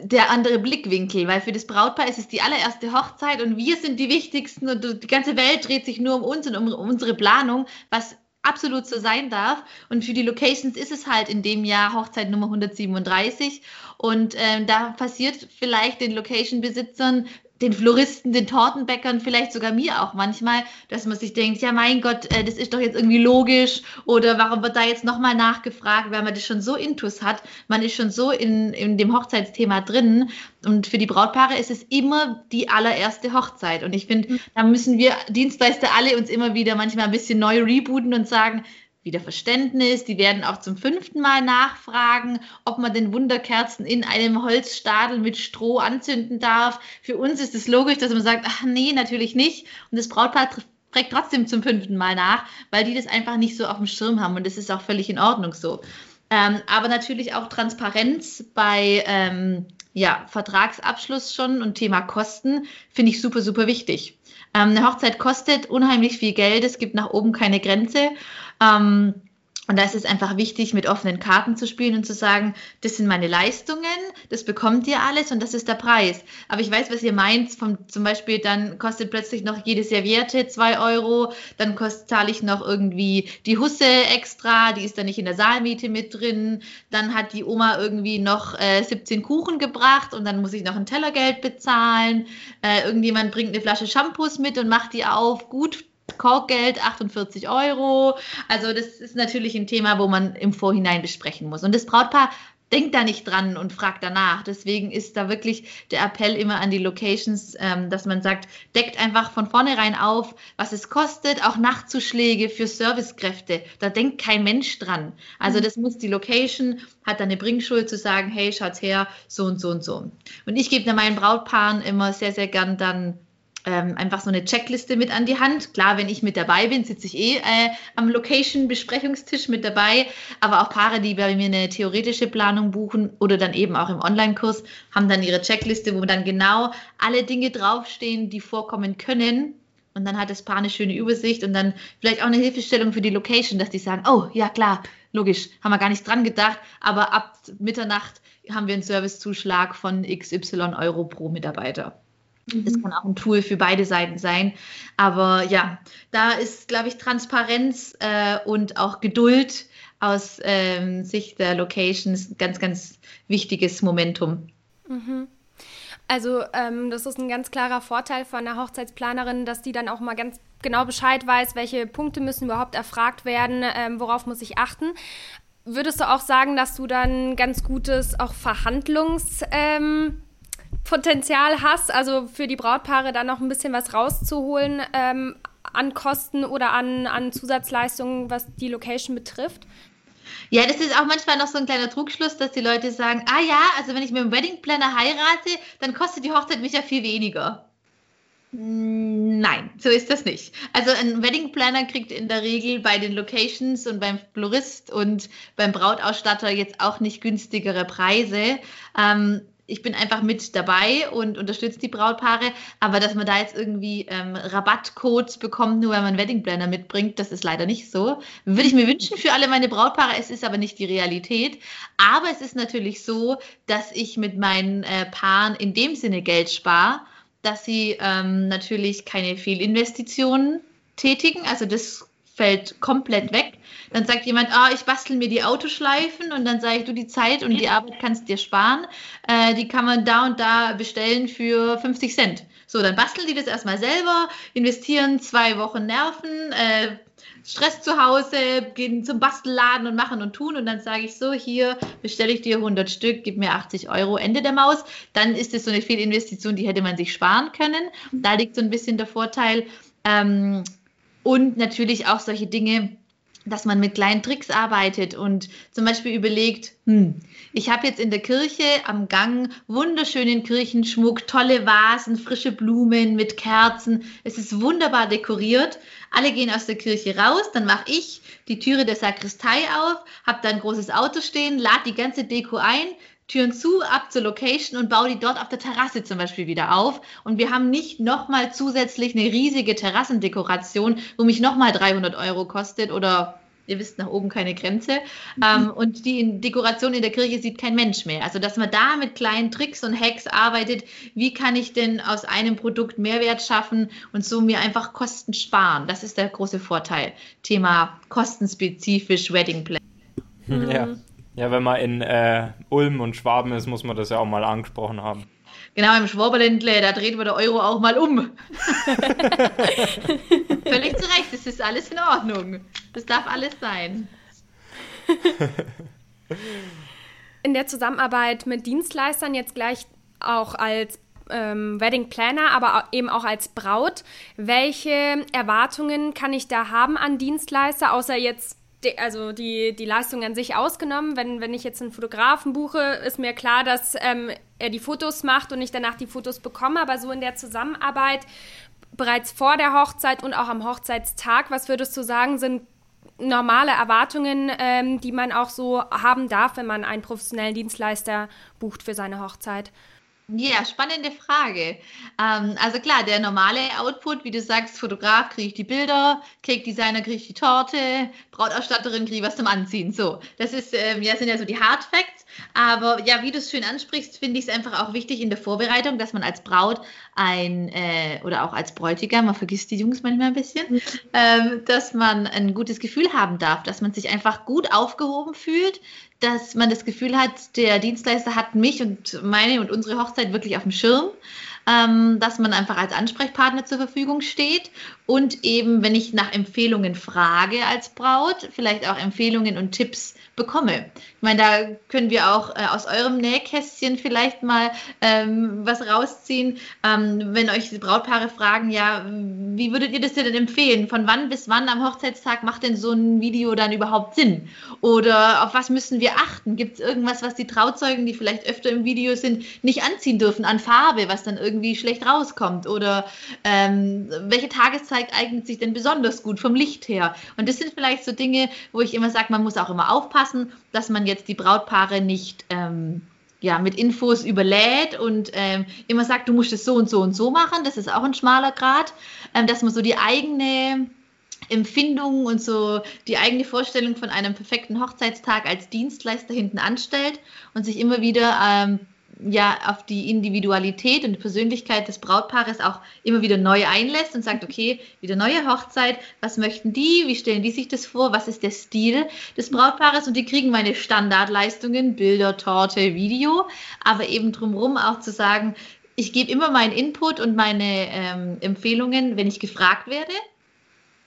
S2: der andere Blickwinkel, weil für das Brautpaar ist es die allererste Hochzeit und wir sind die wichtigsten und die ganze Welt dreht sich nur um uns und um unsere Planung, was absolut so sein darf. Und für die Locations ist es halt in dem Jahr Hochzeit Nummer 137. Und ähm, da passiert vielleicht den Location-Besitzern den Floristen, den Tortenbäckern, vielleicht sogar mir auch manchmal, dass man sich denkt, ja mein Gott, äh, das ist doch jetzt irgendwie logisch oder warum wird da jetzt nochmal nachgefragt, weil man das schon so intus hat, man ist schon so in, in dem Hochzeitsthema drin und für die Brautpaare ist es immer die allererste Hochzeit und ich finde, mhm. da müssen wir Dienstleister alle uns immer wieder manchmal ein bisschen neu rebooten und sagen, wieder Verständnis. Die werden auch zum fünften Mal nachfragen, ob man den Wunderkerzen in einem Holzstadel mit Stroh anzünden darf. Für uns ist es logisch, dass man sagt, ach nee, natürlich nicht. Und das Brautpaar fragt trotzdem zum fünften Mal nach, weil die das einfach nicht so auf dem Schirm haben. Und das ist auch völlig in Ordnung so. Ähm, aber natürlich auch Transparenz bei ähm, ja, Vertragsabschluss schon und Thema Kosten finde ich super, super wichtig. Ähm, eine Hochzeit kostet unheimlich viel Geld. Es gibt nach oben keine Grenze. Ähm, Und da ist es einfach wichtig, mit offenen Karten zu spielen und zu sagen, das sind meine Leistungen, das bekommt ihr alles und das ist der Preis. Aber ich weiß, was ihr meint. Vom, zum Beispiel, dann kostet plötzlich noch jede Serviette zwei Euro, dann zahle ich noch irgendwie die Husse extra, die ist dann nicht in der Saalmiete mit drin. Dann hat die Oma irgendwie noch äh, 17 Kuchen gebracht und dann muss ich noch ein Tellergeld bezahlen. Äh, irgendjemand bringt eine Flasche Shampoos mit und macht die auf. Gut, Korkgeld 48 Euro. Also das ist natürlich ein Thema, wo man im Vorhinein besprechen muss. Und das Brautpaar denkt da nicht dran und fragt danach. Deswegen ist da wirklich der Appell immer an die Locations, ähm, dass man sagt, deckt einfach von vornherein auf, was es kostet, auch Nachtzuschläge für Servicekräfte. Da denkt kein Mensch dran. Also mhm. das muss die Location, hat da eine Bringschuld zu sagen, hey, schaut's her, so und so und so. Und ich gebe da meinen Brautpaaren immer sehr, sehr gern dann ähm, einfach so eine Checkliste mit an die Hand. Klar, wenn ich mit dabei bin, sitze ich eh äh, am Location-Besprechungstisch mit dabei. Aber auch Paare, die bei mir eine theoretische Planung buchen oder dann eben auch im Online-Kurs, haben dann ihre Checkliste, wo dann genau alle Dinge draufstehen, die vorkommen können. Und dann hat das Paar eine schöne Übersicht und dann vielleicht auch eine Hilfestellung für die Location, dass die sagen, oh ja klar, logisch, haben wir gar nicht dran gedacht, aber ab Mitternacht haben wir einen Servicezuschlag von XY Euro pro Mitarbeiter. Das mhm. kann auch ein Tool für beide Seiten sein. Aber ja, da ist, glaube ich, Transparenz äh, und auch Geduld aus ähm, Sicht der Locations ein ganz, ganz wichtiges Momentum.
S1: Mhm. Also ähm, das ist ein ganz klarer Vorteil von der Hochzeitsplanerin, dass die dann auch mal ganz genau Bescheid weiß, welche Punkte müssen überhaupt erfragt werden, ähm, worauf muss ich achten. Würdest du auch sagen, dass du dann ganz gutes auch Verhandlungs... Ähm, Potenzial hast, also für die Brautpaare dann noch ein bisschen was rauszuholen ähm, an Kosten oder an, an Zusatzleistungen, was die Location betrifft?
S2: Ja, das ist auch manchmal noch so ein kleiner Trugschluss, dass die Leute sagen, ah ja, also wenn ich mit dem Wedding Planner heirate, dann kostet die Hochzeit mich ja viel weniger. Nein, so ist das nicht. Also ein Wedding Planner kriegt in der Regel bei den Locations und beim Florist und beim Brautausstatter jetzt auch nicht günstigere Preise. Ähm, ich bin einfach mit dabei und unterstütze die Brautpaare. Aber dass man da jetzt irgendwie ähm, Rabattcodes bekommt, nur weil man Wedding Planner mitbringt, das ist leider nicht so. Würde ich mir wünschen für alle meine Brautpaare. Es ist aber nicht die Realität. Aber es ist natürlich so, dass ich mit meinen äh, Paaren in dem Sinne Geld spare, dass sie ähm, natürlich keine Fehlinvestitionen tätigen. Also das fällt komplett weg. Dann sagt jemand, ah, ich bastel mir die Autoschleifen und dann sage ich, du die Zeit und die Arbeit kannst dir sparen. Äh, die kann man da und da bestellen für 50 Cent. So, dann basteln die das erstmal selber, investieren zwei Wochen Nerven, äh, Stress zu Hause, gehen zum Bastelladen und machen und tun und dann sage ich so, hier bestelle ich dir 100 Stück, gib mir 80 Euro, Ende der Maus. Dann ist es so eine Fehlinvestition, die hätte man sich sparen können. Da liegt so ein bisschen der Vorteil. Ähm, und natürlich auch solche Dinge, dass man mit kleinen Tricks arbeitet und zum Beispiel überlegt, hm, ich habe jetzt in der Kirche am Gang wunderschönen Kirchenschmuck, tolle Vasen, frische Blumen mit Kerzen. Es ist wunderbar dekoriert. Alle gehen aus der Kirche raus, dann mache ich die Türe der Sakristei auf, habe da ein großes Auto stehen, lade die ganze Deko ein, Türen zu, ab zur Location und baue die dort auf der Terrasse zum Beispiel wieder auf. Und wir haben nicht nochmal zusätzlich eine riesige Terrassendekoration, wo mich nochmal 300 Euro kostet oder ihr wisst, nach oben keine Grenze. Mhm. Ähm, und die Dekoration in der Kirche sieht kein Mensch mehr. Also, dass man da mit kleinen Tricks und Hacks arbeitet, wie kann ich denn aus einem Produkt Mehrwert schaffen und so mir einfach Kosten sparen. Das ist der große Vorteil. Thema kostenspezifisch Wedding Plan.
S3: Ja. Ja, wenn man in äh, Ulm und Schwaben ist, muss man das ja auch mal angesprochen haben.
S2: Genau, im Schwaberländle, da dreht man der Euro auch mal um. Völlig zu Recht, das ist alles in Ordnung. Das darf alles sein.
S1: In der Zusammenarbeit mit Dienstleistern jetzt gleich auch als ähm, Wedding Planner, aber eben auch als Braut. Welche Erwartungen kann ich da haben an Dienstleister, außer jetzt die, also die, die Leistung an sich ausgenommen. Wenn, wenn ich jetzt einen Fotografen buche, ist mir klar, dass ähm, er die Fotos macht und ich danach die Fotos bekomme. Aber so in der Zusammenarbeit bereits vor der Hochzeit und auch am Hochzeitstag, was würdest du sagen, sind normale Erwartungen, ähm, die man auch so haben darf, wenn man einen professionellen Dienstleister bucht für seine Hochzeit?
S2: Ja, spannende Frage. Ähm, also klar, der normale Output, wie du sagst, Fotograf kriege ich die Bilder, Cake Designer kriege ich die Torte, Brautausstatterin kriege ich was zum Anziehen. So, das ist ähm, ja sind ja so die Hard Facts. Aber ja, wie du es schön ansprichst, finde ich es einfach auch wichtig in der Vorbereitung, dass man als Braut ein äh, oder auch als Bräutigam, man vergisst die Jungs manchmal ein bisschen, ähm, dass man ein gutes Gefühl haben darf, dass man sich einfach gut aufgehoben fühlt, dass man das Gefühl hat, der Dienstleister hat mich und meine und unsere Hochzeit wirklich auf dem Schirm, ähm, dass man einfach als Ansprechpartner zur Verfügung steht und eben, wenn ich nach Empfehlungen frage als Braut, vielleicht auch Empfehlungen und Tipps bekomme. Ich meine, da können wir auch äh, aus eurem Nähkästchen vielleicht mal ähm, was rausziehen. Ähm, wenn euch die Brautpaare fragen, ja, wie würdet ihr das denn empfehlen? Von wann bis wann am Hochzeitstag macht denn so ein Video dann überhaupt Sinn? Oder auf was müssen wir achten? Gibt es irgendwas, was die Trauzeugen, die vielleicht öfter im Video sind, nicht anziehen dürfen an Farbe, was dann irgendwie schlecht rauskommt? Oder ähm, welche Tageszeit eignet sich denn besonders gut vom Licht her? Und das sind vielleicht so Dinge, wo ich immer sage, man muss auch immer aufpassen aufpassen, dass man jetzt die Brautpaare nicht ähm, ja, mit Infos überlädt und ähm, immer sagt, du musst es so und so und so machen. Das ist auch ein schmaler Grad, ähm, dass man so die eigene Empfindung und so die eigene Vorstellung von einem perfekten Hochzeitstag als Dienstleister hinten anstellt und sich immer wieder ähm, ja auf die Individualität und die Persönlichkeit des Brautpaares auch immer wieder neu einlässt und sagt, okay, wieder neue Hochzeit, was möchten die, wie stellen die sich das vor, was ist der Stil des Brautpaares? Und die kriegen meine Standardleistungen, Bilder, Torte, Video, aber eben drumherum auch zu sagen, ich gebe immer meinen Input und meine ähm, Empfehlungen, wenn ich gefragt werde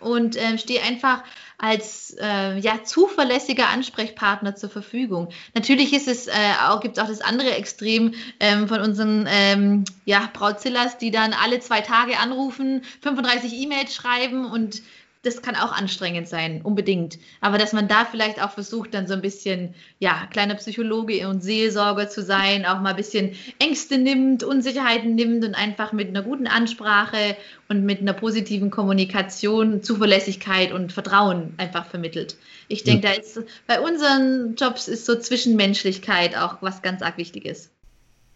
S2: und ähm, stehe einfach als äh, ja, zuverlässiger Ansprechpartner zur Verfügung. Natürlich ist es äh, auch, gibt es auch das andere Extrem ähm, von unseren ähm, ja, Brautzillers, die dann alle zwei Tage anrufen, 35 E-Mails schreiben und das kann auch anstrengend sein, unbedingt. Aber dass man da vielleicht auch versucht, dann so ein bisschen, ja, kleiner Psychologe und Seelsorger zu sein, auch mal ein bisschen Ängste nimmt, Unsicherheiten nimmt und einfach mit einer guten Ansprache und mit einer positiven Kommunikation Zuverlässigkeit und Vertrauen einfach vermittelt. Ich denke, da ist bei unseren Jobs ist so Zwischenmenschlichkeit auch was ganz arg Wichtiges.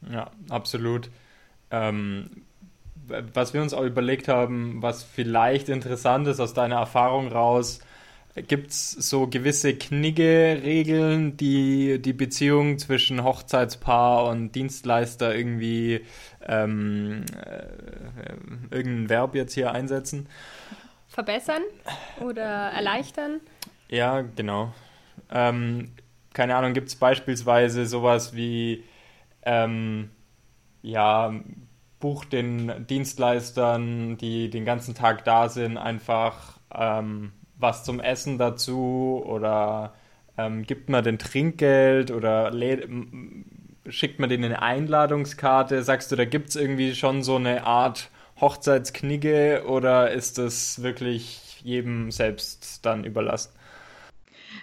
S3: Ja, absolut. Ähm, was wir uns auch überlegt haben, was vielleicht interessant ist aus deiner Erfahrung raus, gibt es so gewisse Knigge-Regeln, die die Beziehung zwischen Hochzeitspaar und Dienstleister irgendwie ähm, äh, irgendein Verb jetzt hier einsetzen?
S1: Verbessern oder erleichtern?
S3: Ja, genau. Ähm, keine Ahnung, gibt es beispielsweise sowas wie ähm, ja, bucht den Dienstleistern, die den ganzen Tag da sind, einfach ähm, was zum Essen dazu oder ähm, gibt man den Trinkgeld oder schickt man denen eine Einladungskarte? Sagst du, da gibt es irgendwie schon so eine Art Hochzeitsknigge oder ist das wirklich jedem selbst dann überlassen?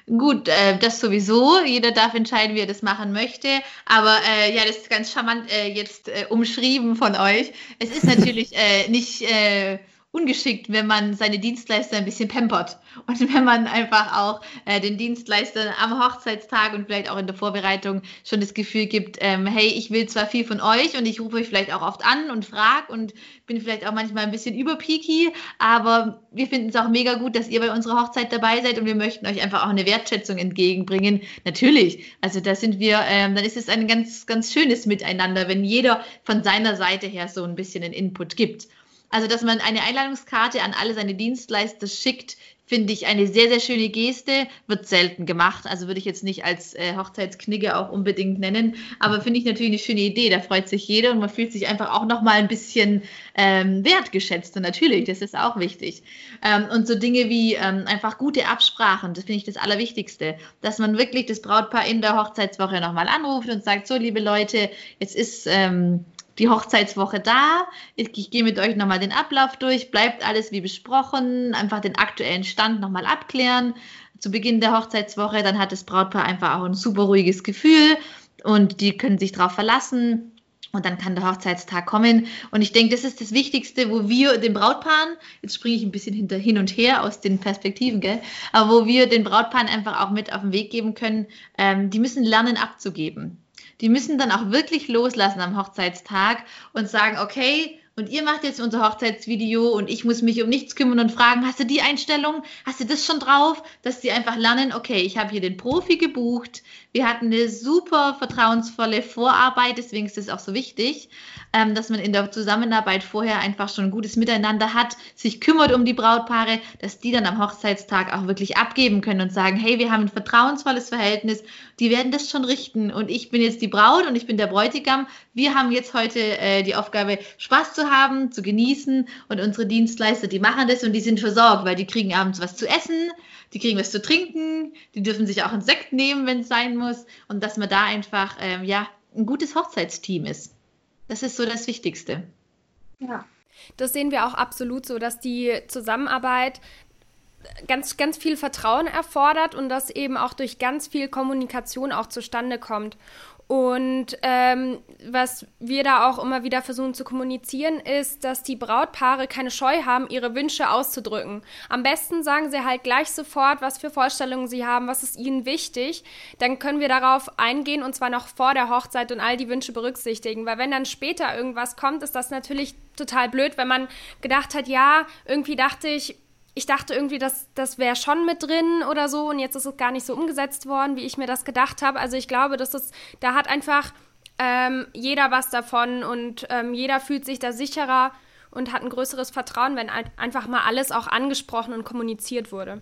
S2: Gut, äh, das sowieso. Jeder darf entscheiden, wie er das machen möchte. Aber äh, ja, das ist ganz charmant äh, jetzt äh, umschrieben von euch. Es ist natürlich äh, nicht äh, ungeschickt, wenn man seine Dienstleister ein bisschen pampert und wenn man einfach auch äh, den Dienstleistern am Hochzeitstag und vielleicht auch in der Vorbereitung schon das Gefühl gibt, ähm, hey, ich will zwar viel von euch und ich rufe euch vielleicht auch oft an und frage und bin vielleicht auch manchmal ein bisschen überpeaky, aber wir finden es auch mega gut, dass ihr bei unserer Hochzeit dabei seid und wir möchten euch einfach auch eine Wertschätzung entgegenbringen. Natürlich, also da sind wir, ähm, dann ist es ein ganz, ganz schönes Miteinander, wenn jeder von seiner Seite her so ein bisschen einen Input gibt. Also, dass man eine Einladungskarte an alle seine Dienstleister schickt, finde ich eine sehr, sehr schöne Geste, wird selten gemacht. Also würde ich jetzt nicht als äh, Hochzeitsknigge auch unbedingt nennen, aber finde ich natürlich eine schöne Idee. Da freut sich jeder und man fühlt sich einfach auch nochmal ein bisschen ähm, wertgeschätzt. Und natürlich, das ist auch wichtig. Ähm, und so Dinge wie ähm, einfach gute Absprachen, das finde ich das Allerwichtigste. Dass man wirklich das Brautpaar in der Hochzeitswoche nochmal anruft und sagt, so liebe Leute, jetzt ist ähm, die Hochzeitswoche da. Ich, ich gehe mit euch nochmal den Ablauf durch, bleibt alles wie besprochen, einfach den aktuellen Stand nochmal abklären. Zu Beginn der Hochzeitswoche, dann hat das Brautpaar einfach auch ein super ruhiges Gefühl und die können sich darauf verlassen. Und dann kann der Hochzeitstag kommen. Und ich denke, das ist das Wichtigste, wo wir den Brautpaaren, jetzt springe ich ein bisschen hinter, hin und her aus den Perspektiven, gell? aber wo wir den Brautpaaren einfach auch mit auf den Weg geben können, ähm, die müssen lernen abzugeben Die müssen dann auch wirklich loslassen am Hochzeitstag und sagen, okay, und ihr macht jetzt unser Hochzeitsvideo und ich muss mich um nichts kümmern und fragen, hast du die Einstellung? Hast du das schon drauf? Dass die einfach lernen, okay, ich habe hier den Profi gebucht. Wir hatten eine super vertrauensvolle Vorarbeit, deswegen ist es auch so wichtig ähm, dass man in der Zusammenarbeit vorher einfach schon ein gutes Miteinander hat, sich kümmert um die Brautpaare, dass die dann am Hochzeitstag auch wirklich abgeben können und sagen, hey, wir haben ein vertrauensvolles Verhältnis, die werden das schon richten. Und ich bin jetzt die Braut und ich bin der Bräutigam. Wir haben jetzt heute äh, die Aufgabe, Spaß zu haben, zu genießen. Und unsere Dienstleister, die machen das und die sind versorgt, weil die kriegen abends was zu essen, die kriegen was zu trinken, die dürfen sich auch einen Sekt nehmen, wenn es sein muss und dass man da einfach, ähm, ja, ein gutes Hochzeitsteam ist. Das ist so das Wichtigste.
S1: Ja. Das sehen wir auch absolut so, dass die Zusammenarbeit ganz, ganz viel Vertrauen erfordert und das eben auch durch ganz viel Kommunikation auch zustande kommt. Und ähm, was wir da auch immer wieder versuchen zu kommunizieren, ist, dass die Brautpaare keine Scheu haben, ihre Wünsche auszudrücken. Am besten sagen sie halt gleich sofort, was für Vorstellungen sie haben, was ist ihnen wichtig. Dann können wir darauf eingehen und zwar noch vor der Hochzeit und all die Wünsche berücksichtigen. Weil wenn dann später irgendwas kommt, ist das natürlich total blöd, wenn man gedacht hat, ja, irgendwie dachte ich, ich dachte irgendwie, dass das wäre schon mit drin oder so und jetzt ist es gar nicht so umgesetzt worden, wie ich mir das gedacht habe. Also ich glaube, dass es, da hat einfach ähm, jeder was davon und ähm, jeder fühlt sich da sicherer und hat ein größeres Vertrauen, wenn einfach mal alles auch angesprochen und kommuniziert wurde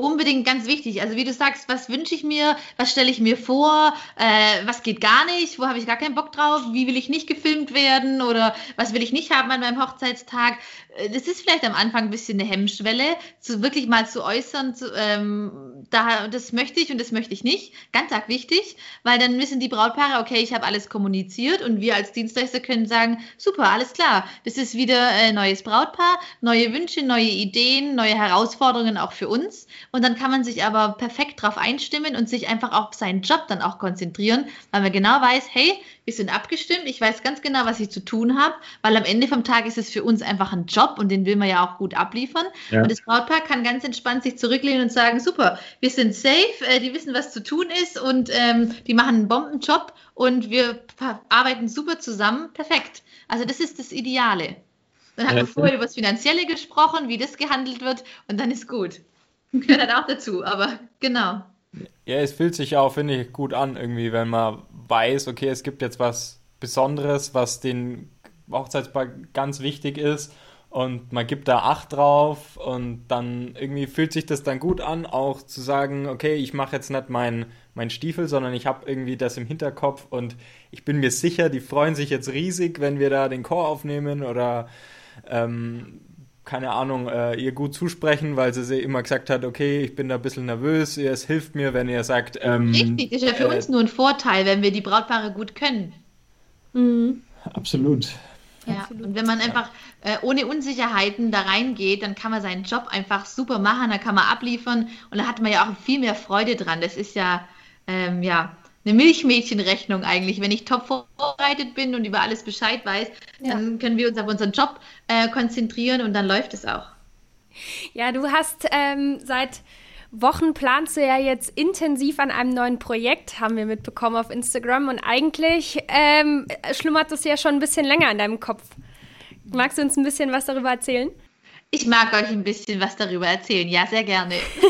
S2: unbedingt ganz wichtig. Also wie du sagst, was wünsche ich mir, was stelle ich mir vor, äh, was geht gar nicht, wo habe ich gar keinen Bock drauf, wie will ich nicht gefilmt werden? Oder was will ich nicht haben an meinem Hochzeitstag. Äh, das ist vielleicht am Anfang ein bisschen eine Hemmschwelle, zu wirklich mal zu äußern, zu, ähm, da, das möchte ich und das möchte ich nicht. Ganz arg wichtig, weil dann wissen die Brautpaare, okay, ich habe alles kommuniziert und wir als Dienstleister können sagen, super, alles klar, das ist wieder ein äh, neues Brautpaar, neue Wünsche, neue Ideen, neue Herausforderungen auch für uns und dann kann man sich aber perfekt darauf einstimmen und sich einfach auf seinen Job dann auch konzentrieren, weil man genau weiß, hey, wir sind abgestimmt, ich weiß ganz genau, was ich zu tun habe, weil am Ende vom Tag ist es für uns einfach ein Job und den will man ja auch gut abliefern. Ja. Und das Brautpaar kann ganz entspannt sich zurücklehnen und sagen, super, wir sind safe, äh, die wissen, was zu tun ist und ähm, die machen einen Bombenjob und wir arbeiten super zusammen, perfekt. Also das ist das Ideale. Dann haben wir vorher über das Finanzielle gesprochen, wie das gehandelt wird und dann ist gut. Gehört dann auch dazu, aber genau.
S3: Ja, es fühlt sich auch, finde ich, gut an, irgendwie, wenn man weiß, okay, es gibt jetzt was Besonderes, was den Hochzeitspaar ganz wichtig ist und man gibt da Acht drauf und dann irgendwie fühlt sich das dann gut an, auch zu sagen, okay, ich mache jetzt nicht meinen mein Stiefel, sondern ich habe irgendwie das im Hinterkopf und ich bin mir sicher, die freuen sich jetzt riesig, wenn wir da den Chor aufnehmen oder ähm, keine Ahnung, äh, ihr gut zusprechen, weil sie, sie immer gesagt hat, okay, ich bin da ein bisschen nervös, es hilft mir, wenn ihr sagt. Ähm,
S2: Richtig, ist ja für äh, uns nur ein Vorteil, wenn wir die Brautpaare gut können.
S3: Mhm. Absolut.
S2: Ja, und wenn man einfach äh, ohne Unsicherheiten da reingeht, dann kann man seinen Job einfach super machen, dann kann man abliefern und da hat man ja auch viel mehr Freude dran. Das ist ja, ähm, ja, eine Milchmädchenrechnung eigentlich. Wenn ich top vorbereitet bin und über alles Bescheid weiß, ja. dann können wir uns auf unseren Job äh, konzentrieren und dann läuft es auch.
S1: Ja, du hast ähm, seit Wochen planst du ja jetzt intensiv an einem neuen Projekt, haben wir mitbekommen auf Instagram. Und eigentlich ähm, schlummert das ja schon ein bisschen länger in deinem Kopf. Magst du uns ein bisschen was darüber erzählen?
S2: Ich mag euch ein bisschen was darüber erzählen. Ja, sehr gerne.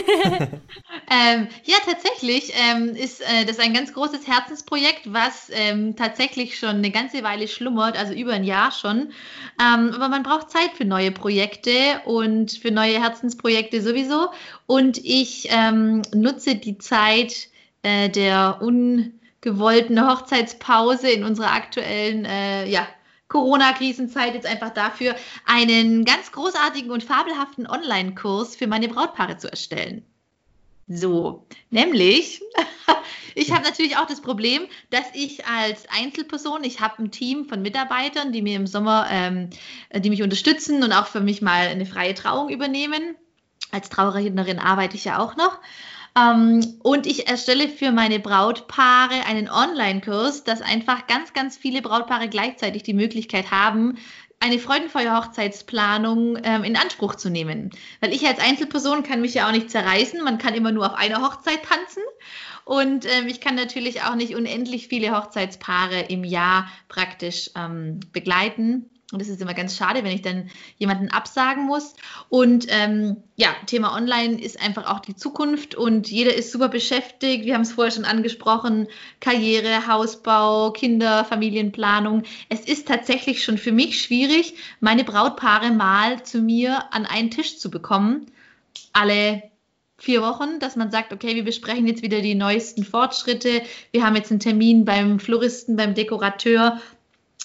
S2: ähm, ja, tatsächlich ähm, ist äh, das ein ganz großes Herzensprojekt, was ähm, tatsächlich schon eine ganze Weile schlummert, also über ein Jahr schon. Ähm, aber man braucht Zeit für neue Projekte und für neue Herzensprojekte sowieso. Und ich ähm, nutze die Zeit äh, der ungewollten Hochzeitspause in unserer aktuellen äh, ja, Corona-Krisenzeit jetzt einfach dafür, einen ganz großartigen und fabelhaften Online-Kurs für meine Brautpaare zu erstellen. So, nämlich, ich habe natürlich auch das Problem, dass ich als Einzelperson, ich habe ein Team von Mitarbeitern, die mir im Sommer, ähm, die mich unterstützen und auch für mich mal eine freie Trauung übernehmen. Als Trauerrednerin arbeite ich ja auch noch. Ähm, und ich erstelle für meine Brautpaare einen Online-Kurs, dass einfach ganz, ganz viele Brautpaare gleichzeitig die Möglichkeit haben, eine freudenvolle Hochzeitsplanung ähm, in Anspruch zu nehmen. Weil ich als Einzelperson kann mich ja auch nicht zerreißen. Man kann immer nur auf einer Hochzeit tanzen. Und ähm, ich kann natürlich auch nicht unendlich viele Hochzeitspaare im Jahr praktisch ähm, begleiten. Und das ist immer ganz schade, wenn ich dann jemanden absagen muss. Und ähm, ja, Thema Online ist einfach auch die Zukunft und jeder ist super beschäftigt. Wir haben es vorher schon angesprochen: Karriere, Hausbau, Kinder, Familienplanung. Es ist tatsächlich schon für mich schwierig, meine Brautpaare mal zu mir an einen Tisch zu bekommen. Alle vier Wochen, dass man sagt, okay, wir besprechen jetzt wieder die neuesten Fortschritte. Wir haben jetzt einen Termin beim Floristen, beim Dekorateur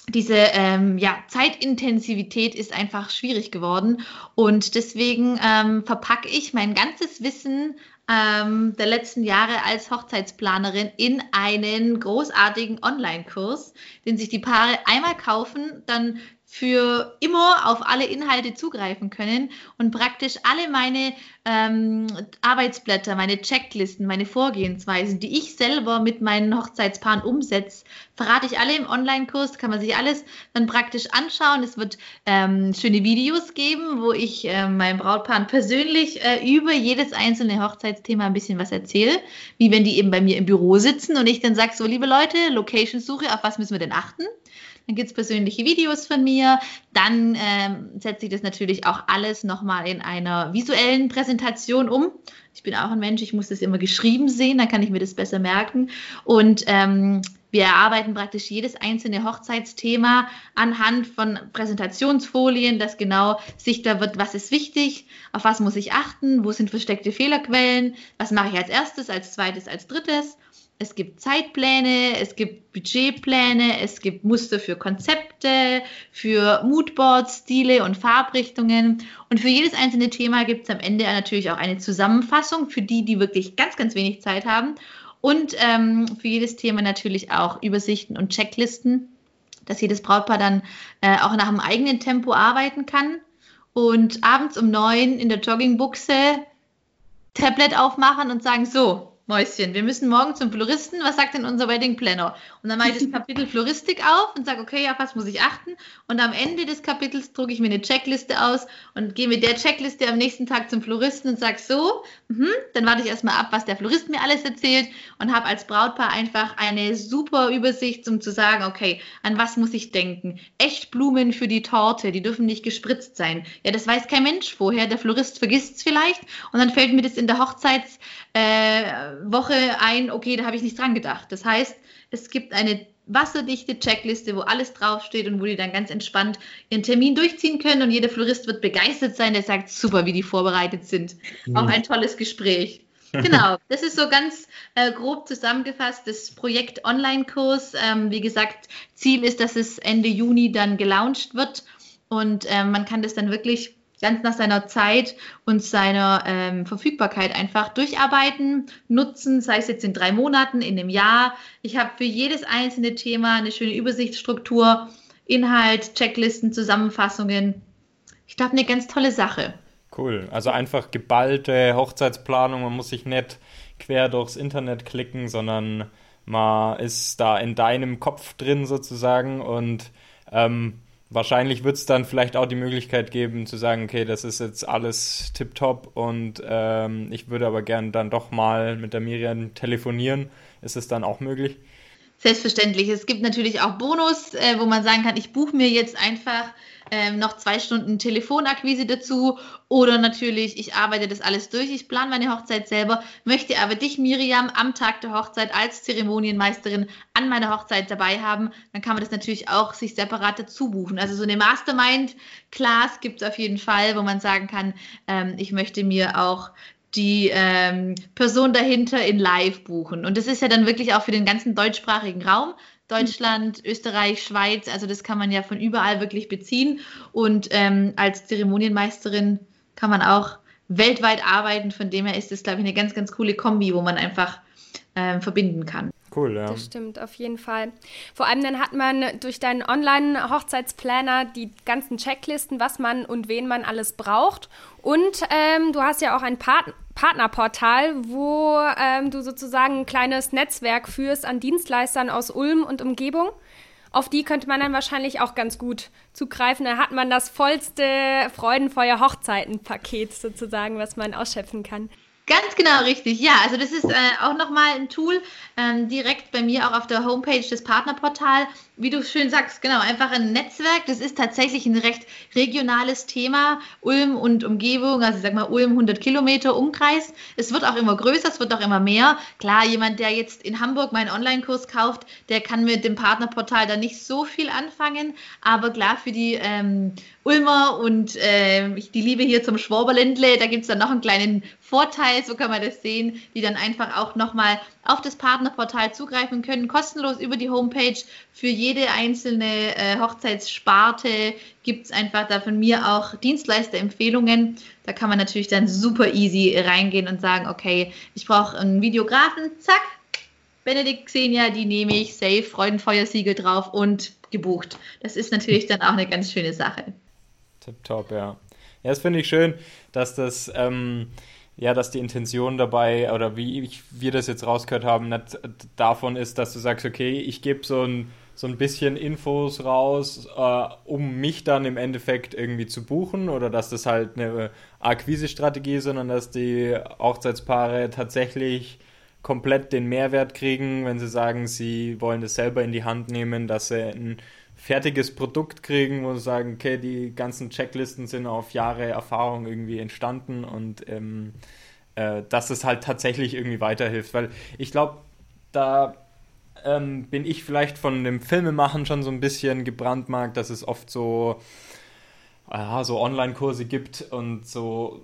S2: diese ähm, ja, Zeitintensivität ist einfach schwierig geworden. Und deswegen ähm, verpacke ich mein ganzes Wissen ähm, der letzten Jahre als Hochzeitsplanerin in einen großartigen Online-Kurs, den sich die Paare einmal kaufen, dann für immer auf alle Inhalte zugreifen können und praktisch alle meine ähm, Arbeitsblätter, meine Checklisten, meine Vorgehensweisen, die ich selber mit meinen Hochzeitspaaren umsetze, verrate ich alle im Online-Kurs, kann man sich alles dann praktisch anschauen. Es wird ähm, schöne Videos geben, wo ich äh, meinen Brautpaaren persönlich äh, über jedes einzelne Hochzeitsthema ein bisschen was erzähle, wie wenn die eben bei mir im Büro sitzen und ich dann sage, so liebe Leute, Location-Suche, auf was müssen wir denn achten? Dann gibt es persönliche Videos von mir. Dann ähm, setze ich das natürlich auch alles nochmal in einer visuellen Präsentation um. Ich bin auch ein Mensch, ich muss das immer geschrieben sehen, dann kann ich mir das besser merken. Und ähm, wir erarbeiten praktisch jedes einzelne Hochzeitsthema anhand von Präsentationsfolien, dass genau sichtbar wird, was ist wichtig, auf was muss ich achten, wo sind versteckte Fehlerquellen, was mache ich als erstes, als zweites, als drittes es gibt Zeitpläne, es gibt Budgetpläne, es gibt Muster für Konzepte, für Moodboards, Stile und Farbrichtungen. Und für jedes einzelne Thema gibt es am Ende natürlich auch eine Zusammenfassung für die, die wirklich ganz, ganz wenig Zeit haben. Und ähm, für jedes Thema natürlich auch Übersichten und Checklisten, dass jedes Brautpaar dann äh, auch nach einem eigenen Tempo arbeiten kann. Und abends um neun in der Joggingbuchse Tablet aufmachen und sagen, so, Mäuschen, wir müssen morgen zum Floristen. Was sagt denn unser Wedding Planner? Und dann mache ich das Kapitel Floristik auf und sage, okay, auf was muss ich achten? Und am Ende des Kapitels drucke ich mir eine Checkliste aus und gehe mit der Checkliste am nächsten Tag zum Floristen und sage so, mh, dann warte ich erstmal ab, was der Florist mir alles erzählt und habe als Brautpaar einfach eine super Übersicht, um zu sagen, okay, an was muss ich denken? Echt Blumen für die Torte, die dürfen nicht gespritzt sein. Ja, das weiß kein Mensch vorher. Der Florist vergisst es vielleicht und dann fällt mir das in der Hochzeits äh, Woche ein, okay, da habe ich nicht dran gedacht. Das heißt, es gibt eine wasserdichte Checkliste, wo alles draufsteht und wo die dann ganz entspannt ihren Termin durchziehen können und jeder Florist wird begeistert sein, der sagt, super, wie die vorbereitet sind. Mhm. Auch ein tolles Gespräch. Genau, das ist so ganz äh, grob zusammengefasst das Projekt Online-Kurs. Ähm, wie gesagt, Ziel ist, dass es Ende Juni dann gelauncht wird und ähm, man kann das dann wirklich ganz nach seiner Zeit und seiner ähm, Verfügbarkeit einfach durcharbeiten, nutzen, sei es jetzt in drei Monaten, in einem Jahr. Ich habe für jedes einzelne Thema eine schöne Übersichtsstruktur, Inhalt, Checklisten, Zusammenfassungen. Ich glaube, eine ganz tolle Sache.
S3: Cool. Also einfach geballte Hochzeitsplanung. Man muss sich nicht quer durchs Internet klicken, sondern man ist da in deinem Kopf drin sozusagen und ähm, wahrscheinlich wird es dann vielleicht auch die Möglichkeit geben zu sagen, okay, das ist jetzt alles tipptopp und ähm, ich würde aber gern dann doch mal mit der Miriam telefonieren. Ist es dann auch möglich?
S2: Selbstverständlich. Es gibt natürlich auch Bonus, äh, wo man sagen kann, ich buche mir jetzt einfach ähm, noch zwei Stunden Telefonakquise dazu oder natürlich, ich arbeite das alles durch, ich plane meine Hochzeit selber, möchte aber dich, Miriam, am Tag der Hochzeit als Zeremonienmeisterin an meiner Hochzeit dabei haben, dann kann man das natürlich auch sich separat dazu buchen. Also so eine Mastermind-Class gibt es auf jeden Fall, wo man sagen kann, ähm, ich möchte mir auch die ähm, Person dahinter in Live buchen. Und das ist ja dann wirklich auch für den ganzen deutschsprachigen Raum. Deutschland, Österreich, Schweiz, also das kann man ja von überall wirklich beziehen. Und ähm, als Zeremonienmeisterin kann man auch weltweit arbeiten. Von dem her ist das, glaube ich, eine ganz, ganz coole Kombi, wo man einfach ähm, verbinden kann.
S1: Cool, ja. Das stimmt, auf jeden Fall. Vor allem dann hat man durch deinen Online-Hochzeitsplaner die ganzen Checklisten, was man und wen man alles braucht. Und ähm, du hast ja auch ein Part Partnerportal, wo ähm, du sozusagen ein kleines Netzwerk führst an Dienstleistern aus Ulm und Umgebung. Auf die könnte man dann wahrscheinlich auch ganz gut zugreifen. Da hat man das vollste Freudenfeuer Hochzeiten-Paket sozusagen, was man ausschöpfen kann.
S2: Ganz genau richtig. Ja, also das ist äh, auch nochmal ein Tool ähm, direkt bei mir auch auf der Homepage des Partnerportal. Wie du schön sagst, genau, einfach ein Netzwerk. Das ist tatsächlich ein recht regionales Thema. Ulm und Umgebung, also ich sag mal Ulm 100 Kilometer Umkreis. Es wird auch immer größer, es wird auch immer mehr. Klar, jemand, der jetzt in Hamburg meinen Online-Kurs kauft, der kann mit dem Partnerportal da nicht so viel anfangen. Aber klar, für die ähm, Ulmer und äh, die Liebe hier zum Schwaberländle, da gibt es dann noch einen kleinen Vorteil, so kann man das sehen, die dann einfach auch nochmal auf das Partnerportal zugreifen können, kostenlos über die Homepage. Für jede einzelne äh, Hochzeitssparte gibt es einfach da von mir auch Dienstleisterempfehlungen. Da kann man natürlich dann super easy reingehen und sagen, okay, ich brauche einen Videografen, zack, Benedikt Xenia, die nehme ich, safe, Freudenfeuersiegel drauf und gebucht. Das ist natürlich dann auch eine ganz schöne Sache.
S3: Tipptopp, ja. Ja, das finde ich schön, dass das, ähm, ja, dass die Intention dabei, oder wie ich, wir das jetzt rausgehört haben, nicht davon ist, dass du sagst, okay, ich gebe so ein, so ein bisschen Infos raus, äh, um mich dann im Endeffekt irgendwie zu buchen, oder dass das halt eine Akquise-Strategie ist, sondern dass die Hochzeitspaare tatsächlich komplett den Mehrwert kriegen, wenn sie sagen, sie wollen das selber in die Hand nehmen, dass sie ein fertiges Produkt kriegen, wo sie sagen, okay, die ganzen Checklisten sind auf Jahre Erfahrung irgendwie entstanden und ähm, äh, dass es halt tatsächlich irgendwie weiterhilft. Weil ich glaube, da ähm, bin ich vielleicht von dem Filmemachen schon so ein bisschen gebrandmarkt, dass es oft so, äh, so Online-Kurse gibt und so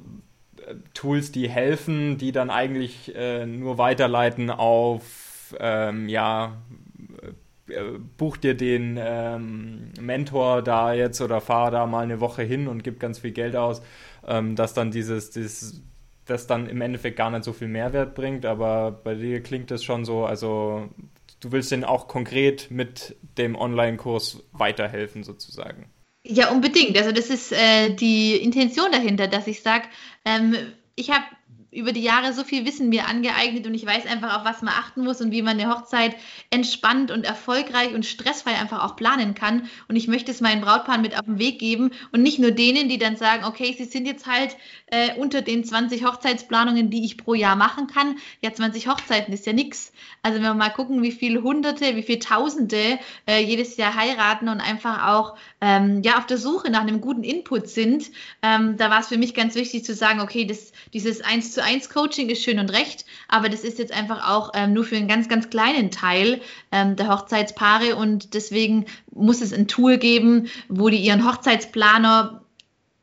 S3: äh, Tools, die helfen, die dann eigentlich äh, nur weiterleiten auf ähm, ja, buch dir den ähm, Mentor da jetzt oder fahr da mal eine Woche hin und gib ganz viel Geld aus, ähm, dass dann dieses, dieses, das dann im Endeffekt gar nicht so viel Mehrwert bringt, aber bei dir klingt das schon so, also du willst denen auch konkret mit dem Online-Kurs weiterhelfen sozusagen.
S2: Ja, unbedingt. Also das ist äh, die Intention dahinter, dass ich sage, ähm, ich habe über die Jahre so viel Wissen mir angeeignet und ich weiß einfach, auf was man achten muss und wie man eine Hochzeit entspannt und erfolgreich und stressfrei einfach auch planen kann. Und ich möchte es meinen Brautpaaren mit auf den Weg geben und nicht nur denen, die dann sagen, okay, sie sind jetzt halt äh, unter den 20 Hochzeitsplanungen, die ich pro Jahr machen kann. Ja, 20 Hochzeiten ist ja nichts. Also wenn wir mal gucken, wie viele Hunderte, wie viele Tausende äh, jedes Jahr heiraten und einfach auch ähm, ja auf der Suche nach einem guten Input sind, ähm, da war es für mich ganz wichtig zu sagen, okay, das, dieses 1 zu 1 Coaching ist schön und recht, aber das ist jetzt einfach auch ähm, nur für einen ganz, ganz kleinen Teil ähm, der Hochzeitspaare und deswegen muss es ein Tool geben, wo die ihren Hochzeitsplaner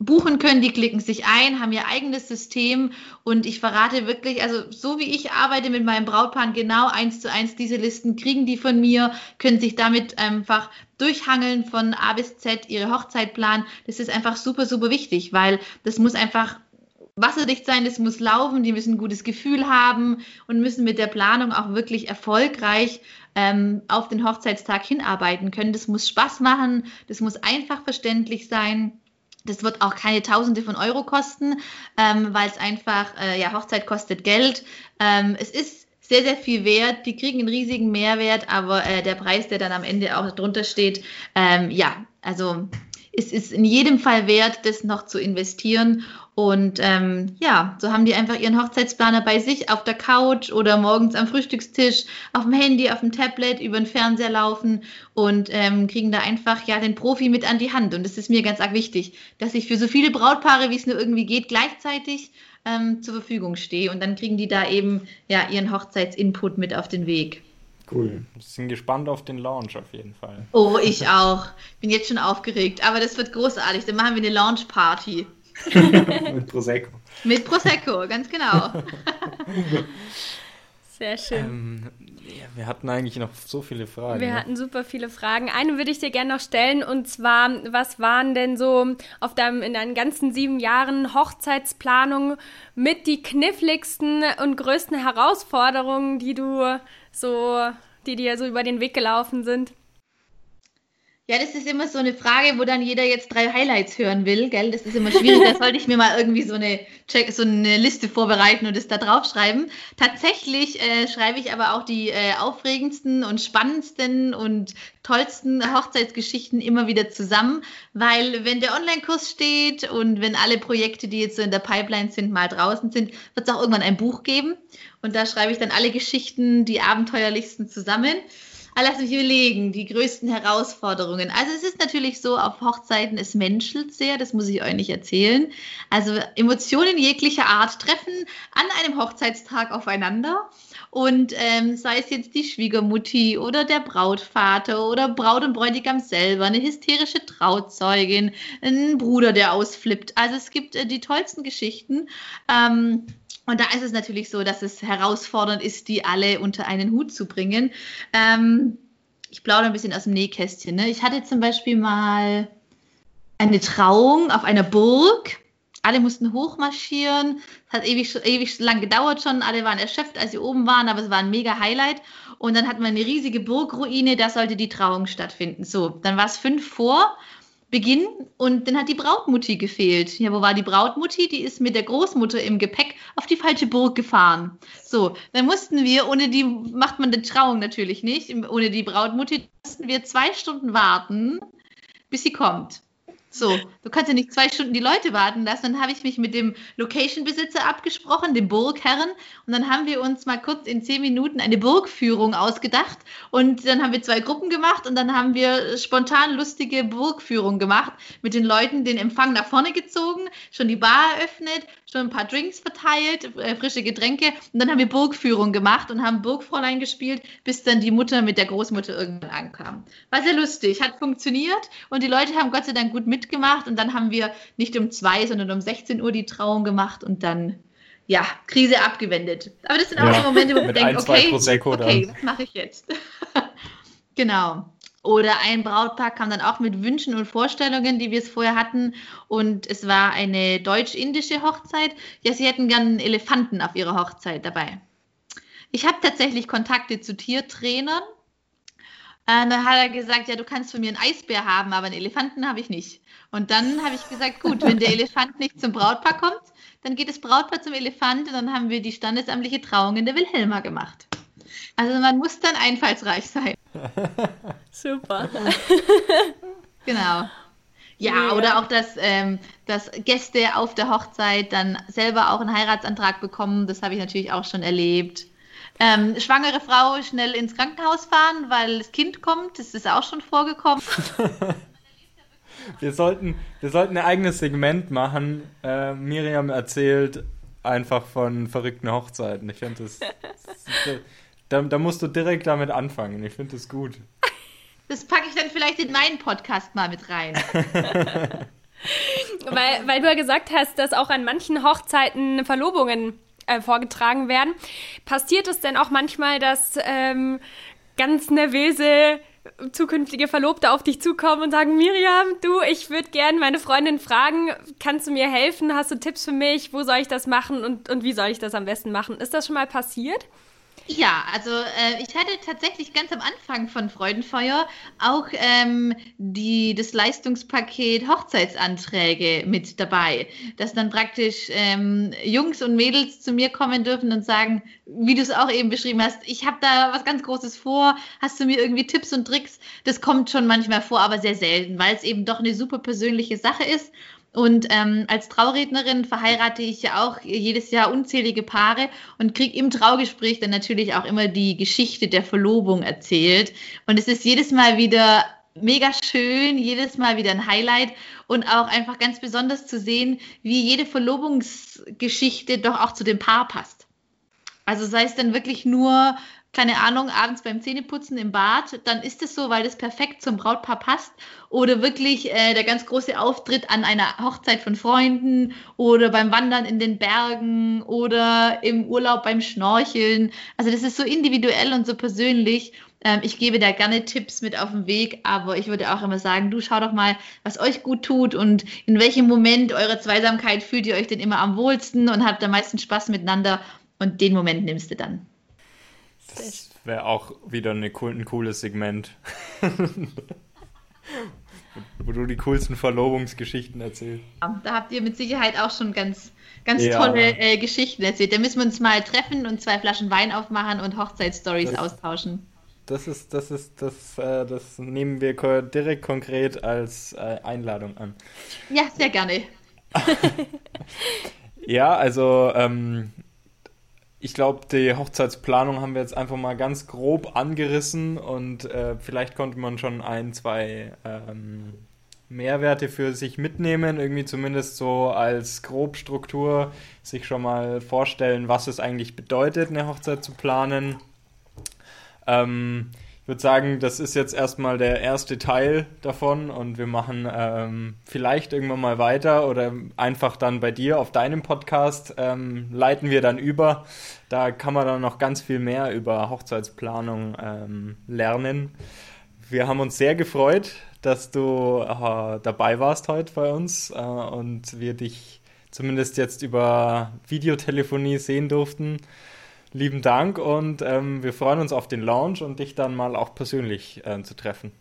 S2: buchen können, die klicken sich ein, haben ihr eigenes System und ich verrate wirklich, also so wie ich arbeite mit meinem Brautpaar, genau eins zu eins diese Listen kriegen die von mir, können sich damit einfach durchhangeln von A bis Z, ihre Hochzeit planen. Das ist einfach super, super wichtig, weil das muss einfach wasserdicht sein, das muss laufen, die müssen ein gutes Gefühl haben und müssen mit der Planung auch wirklich erfolgreich ähm, auf den Hochzeitstag hinarbeiten können. Das muss Spaß machen, das muss einfach verständlich sein. Das wird auch keine Tausende von Euro kosten, ähm, weil es einfach, äh, ja, Hochzeit kostet Geld. Ähm, es ist sehr, sehr viel wert. Die kriegen einen riesigen Mehrwert, aber äh, der Preis, der dann am Ende auch drunter steht, ähm, ja, also es ist in jedem Fall wert, das noch zu investieren. Und ähm, ja, so haben die einfach ihren Hochzeitsplaner bei sich auf der Couch oder morgens am Frühstückstisch, auf dem Handy, auf dem Tablet, über den Fernseher laufen und ähm, kriegen da einfach ja den Profi mit an die Hand. Und das ist mir ganz arg wichtig, dass ich für so viele Brautpaare, wie es nur irgendwie geht, gleichzeitig ähm, zur Verfügung stehe. Und dann kriegen die da eben ja ihren Hochzeitsinput mit auf den Weg.
S3: Cool. Wir sind gespannt auf den Launch auf jeden Fall.
S2: Oh, ich auch. Bin jetzt schon aufgeregt. Aber das wird großartig. Dann machen wir eine Launch-Party.
S3: Mit Prosecco.
S2: Mit Prosecco, ganz genau.
S1: Sehr schön. Ähm,
S3: ja, wir hatten eigentlich noch so viele Fragen.
S1: Wir ne? hatten super viele Fragen. Eine würde ich dir gerne noch stellen und zwar, was waren denn so auf deinem, in deinen ganzen sieben Jahren Hochzeitsplanung mit die kniffligsten und größten Herausforderungen, die du so, die dir so über den Weg gelaufen sind?
S2: Ja, das ist immer so eine Frage, wo dann jeder jetzt drei Highlights hören will, gell? Das ist immer schwierig. da sollte ich mir mal irgendwie so eine, Check, so eine Liste vorbereiten und es da draufschreiben. Tatsächlich äh, schreibe ich aber auch die äh, aufregendsten und spannendsten und tollsten Hochzeitsgeschichten immer wieder zusammen, weil wenn der Online-Kurs steht und wenn alle Projekte, die jetzt so in der Pipeline sind, mal draußen sind, wird es auch irgendwann ein Buch geben. Und da schreibe ich dann alle Geschichten, die abenteuerlichsten zusammen. Lass mich überlegen, die größten Herausforderungen. Also es ist natürlich so, auf Hochzeiten, es menschelt sehr, das muss ich euch nicht erzählen. Also Emotionen jeglicher Art treffen an einem Hochzeitstag aufeinander. Und ähm, sei es jetzt die Schwiegermutti oder der Brautvater oder Braut und Bräutigam selber, eine hysterische Trauzeugin, ein Bruder, der ausflippt. Also es gibt äh, die tollsten Geschichten. Ähm, und da ist es natürlich so, dass es herausfordernd ist, die alle unter einen Hut zu bringen. Ähm, ich plaudere ein bisschen aus dem Nähkästchen. Ne? Ich hatte zum Beispiel mal eine Trauung auf einer Burg. Alle mussten hochmarschieren. Es hat ewig, ewig lang gedauert schon. Alle waren erschöpft, als sie oben waren, aber es war ein mega Highlight. Und dann hatten wir eine riesige Burgruine, da sollte die Trauung stattfinden. So, dann war es fünf vor Beginn und dann hat die Brautmutti gefehlt. Ja, wo war die Brautmutti? Die ist mit der Großmutter im Gepäck auf die falsche Burg gefahren. So, dann mussten wir, ohne die macht man die Trauung natürlich nicht, ohne die Brautmutti mussten wir zwei Stunden warten, bis sie kommt. So, du kannst ja nicht zwei Stunden die Leute warten lassen. Dann habe ich mich mit dem Location-Besitzer abgesprochen, dem Burgherren. Und dann haben wir uns mal kurz in zehn Minuten eine Burgführung ausgedacht. Und dann haben wir zwei Gruppen gemacht und dann haben wir spontan lustige Burgführung gemacht. Mit den Leuten den Empfang nach vorne gezogen, schon die Bar eröffnet, schon ein paar Drinks verteilt, äh, frische Getränke. Und dann haben wir Burgführung gemacht und haben Burgfräulein gespielt, bis dann die Mutter mit der Großmutter irgendwann ankam. War sehr lustig, hat funktioniert und die Leute haben Gott sei Dank gut mitgemacht. Und dann haben wir nicht um zwei, sondern um 16 Uhr die Trauung gemacht und dann ja, Krise abgewendet. Aber das sind auch ja, so Momente, wo man denkt, okay, okay, was mache ich jetzt? genau. Oder ein Brautpaar kam dann auch mit Wünschen und Vorstellungen, die wir es vorher hatten. Und es war eine deutsch-indische Hochzeit. Ja, sie hätten gern einen Elefanten auf ihrer Hochzeit dabei. Ich habe tatsächlich Kontakte zu Tiertrainern. Äh, da hat er gesagt, ja, du kannst von mir einen Eisbär haben, aber einen Elefanten habe ich nicht. Und dann habe ich gesagt, gut, wenn der Elefant nicht zum Brautpaar kommt, dann geht das Brautpaar zum Elefant und dann haben wir die standesamtliche Trauung in der Wilhelma gemacht. Also man muss dann einfallsreich sein.
S1: Super.
S2: genau. Ja, oder auch, dass, ähm, dass Gäste auf der Hochzeit dann selber auch einen Heiratsantrag bekommen. Das habe ich natürlich auch schon erlebt. Ähm, schwangere Frau schnell ins Krankenhaus fahren, weil das Kind kommt. Das ist auch schon vorgekommen.
S3: wir, sollten, wir sollten ein eigenes Segment machen. Äh, Miriam erzählt einfach von verrückten Hochzeiten. Ich finde das, das da, da musst du direkt damit anfangen. Ich finde das gut.
S2: Das packe ich dann vielleicht in meinen Podcast mal mit rein.
S1: weil, weil du ja gesagt hast, dass auch an manchen Hochzeiten Verlobungen äh, vorgetragen werden. Passiert es denn auch manchmal, dass ähm, ganz nervöse zukünftige Verlobte auf dich zukommen und sagen, Miriam, du, ich würde gerne meine Freundin fragen, kannst du mir helfen? Hast du Tipps für mich? Wo soll ich das machen und, und wie soll ich das am besten machen? Ist das schon mal passiert?
S2: Ja, also äh, ich hatte tatsächlich ganz am Anfang von Freudenfeuer auch ähm, die, das Leistungspaket Hochzeitsanträge mit dabei, dass dann praktisch ähm, Jungs und Mädels zu mir kommen dürfen und sagen, wie du es auch eben beschrieben hast, ich habe da was ganz Großes vor, hast du mir irgendwie Tipps und Tricks? Das kommt schon manchmal vor, aber sehr selten, weil es eben doch eine super persönliche Sache ist und ähm, als Traurednerin verheirate ich ja auch jedes Jahr unzählige Paare und kriege im Traugespräch dann natürlich auch immer die Geschichte der Verlobung erzählt. Und es ist jedes Mal wieder mega schön, jedes Mal wieder ein Highlight und auch einfach ganz besonders zu sehen, wie jede Verlobungsgeschichte doch auch zu dem Paar passt. Also sei es dann wirklich nur keine Ahnung, abends beim Zähneputzen im Bad, dann ist es so, weil das perfekt zum Brautpaar passt. Oder wirklich äh, der ganz große Auftritt an einer Hochzeit von Freunden oder beim Wandern in den Bergen oder im Urlaub beim Schnorcheln. Also das ist so individuell und so persönlich. Ähm, ich gebe da gerne Tipps mit auf den Weg, aber ich würde auch immer sagen, du schau doch mal, was euch gut tut und in welchem Moment eurer Zweisamkeit fühlt ihr euch denn immer am wohlsten und habt am meisten Spaß miteinander und den Moment nimmst du dann.
S3: Das wäre auch wieder eine, ein cooles Segment. wo du die coolsten Verlobungsgeschichten erzählst.
S2: Da habt ihr mit Sicherheit auch schon ganz, ganz ja. tolle äh, Geschichten erzählt. Da müssen wir uns mal treffen und zwei Flaschen Wein aufmachen und Hochzeitsstories austauschen.
S3: Das ist, das ist, das, äh, das nehmen wir direkt konkret als äh, Einladung an.
S2: Ja, sehr gerne.
S3: ja, also ähm, ich glaube, die Hochzeitsplanung haben wir jetzt einfach mal ganz grob angerissen und äh, vielleicht konnte man schon ein, zwei ähm, Mehrwerte für sich mitnehmen, irgendwie zumindest so als Grobstruktur sich schon mal vorstellen, was es eigentlich bedeutet, eine Hochzeit zu planen. Ähm, würde sagen, das ist jetzt erstmal der erste Teil davon und wir machen ähm, vielleicht irgendwann mal weiter oder einfach dann bei dir auf deinem Podcast ähm, leiten wir dann über. Da kann man dann noch ganz viel mehr über Hochzeitsplanung ähm, lernen. Wir haben uns sehr gefreut, dass du äh, dabei warst heute bei uns äh, und wir dich zumindest jetzt über Videotelefonie sehen durften lieben Dank und ähm, wir freuen uns auf den Launch und dich dann mal auch persönlich äh, zu treffen.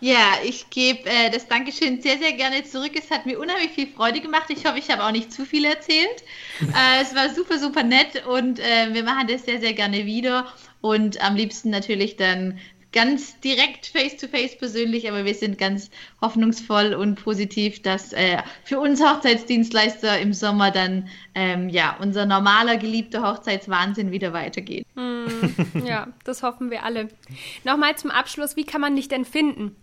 S2: Ja, ich gebe äh, das Dankeschön sehr, sehr gerne zurück. Es hat mir unheimlich viel Freude gemacht. Ich hoffe, ich habe auch nicht zu viel erzählt. äh, es war super, super nett und äh, wir machen das sehr, sehr gerne wieder. Und am liebsten natürlich dann ganz direkt face-to-face -face persönlich, aber wir sind ganz hoffnungsvoll und positiv, dass äh, für uns Hochzeitsdienstleister im Sommer dann ähm, ja unser normaler geliebter Hochzeitswahnsinn wieder weitergeht.
S1: Mm, ja, das hoffen wir alle. Nochmal zum Abschluss, wie kann man dich denn finden?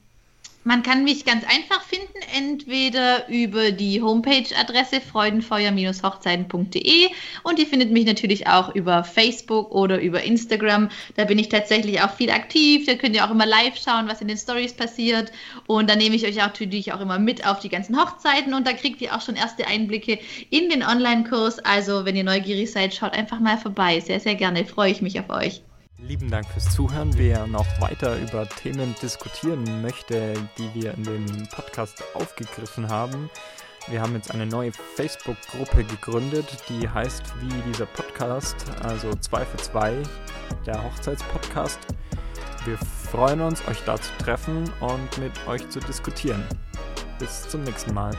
S2: Man kann mich ganz einfach finden, entweder über die Homepage-Adresse freudenfeuer-hochzeiten.de und ihr findet mich natürlich auch über Facebook oder über Instagram. Da bin ich tatsächlich auch viel aktiv. Da könnt ihr auch immer live schauen, was in den Stories passiert. Und da nehme ich euch natürlich auch immer mit auf die ganzen Hochzeiten und da kriegt ihr auch schon erste Einblicke in den Online-Kurs. Also, wenn ihr neugierig seid, schaut einfach mal vorbei. Sehr, sehr gerne. Freue ich mich auf euch.
S3: Lieben Dank fürs Zuhören. Wer noch weiter über Themen diskutieren möchte, die wir in dem Podcast aufgegriffen haben, wir haben jetzt eine neue Facebook-Gruppe gegründet, die heißt wie dieser Podcast, also 2 für 2, der Hochzeitspodcast. Wir freuen uns, euch da zu treffen und mit euch zu diskutieren. Bis zum nächsten Mal.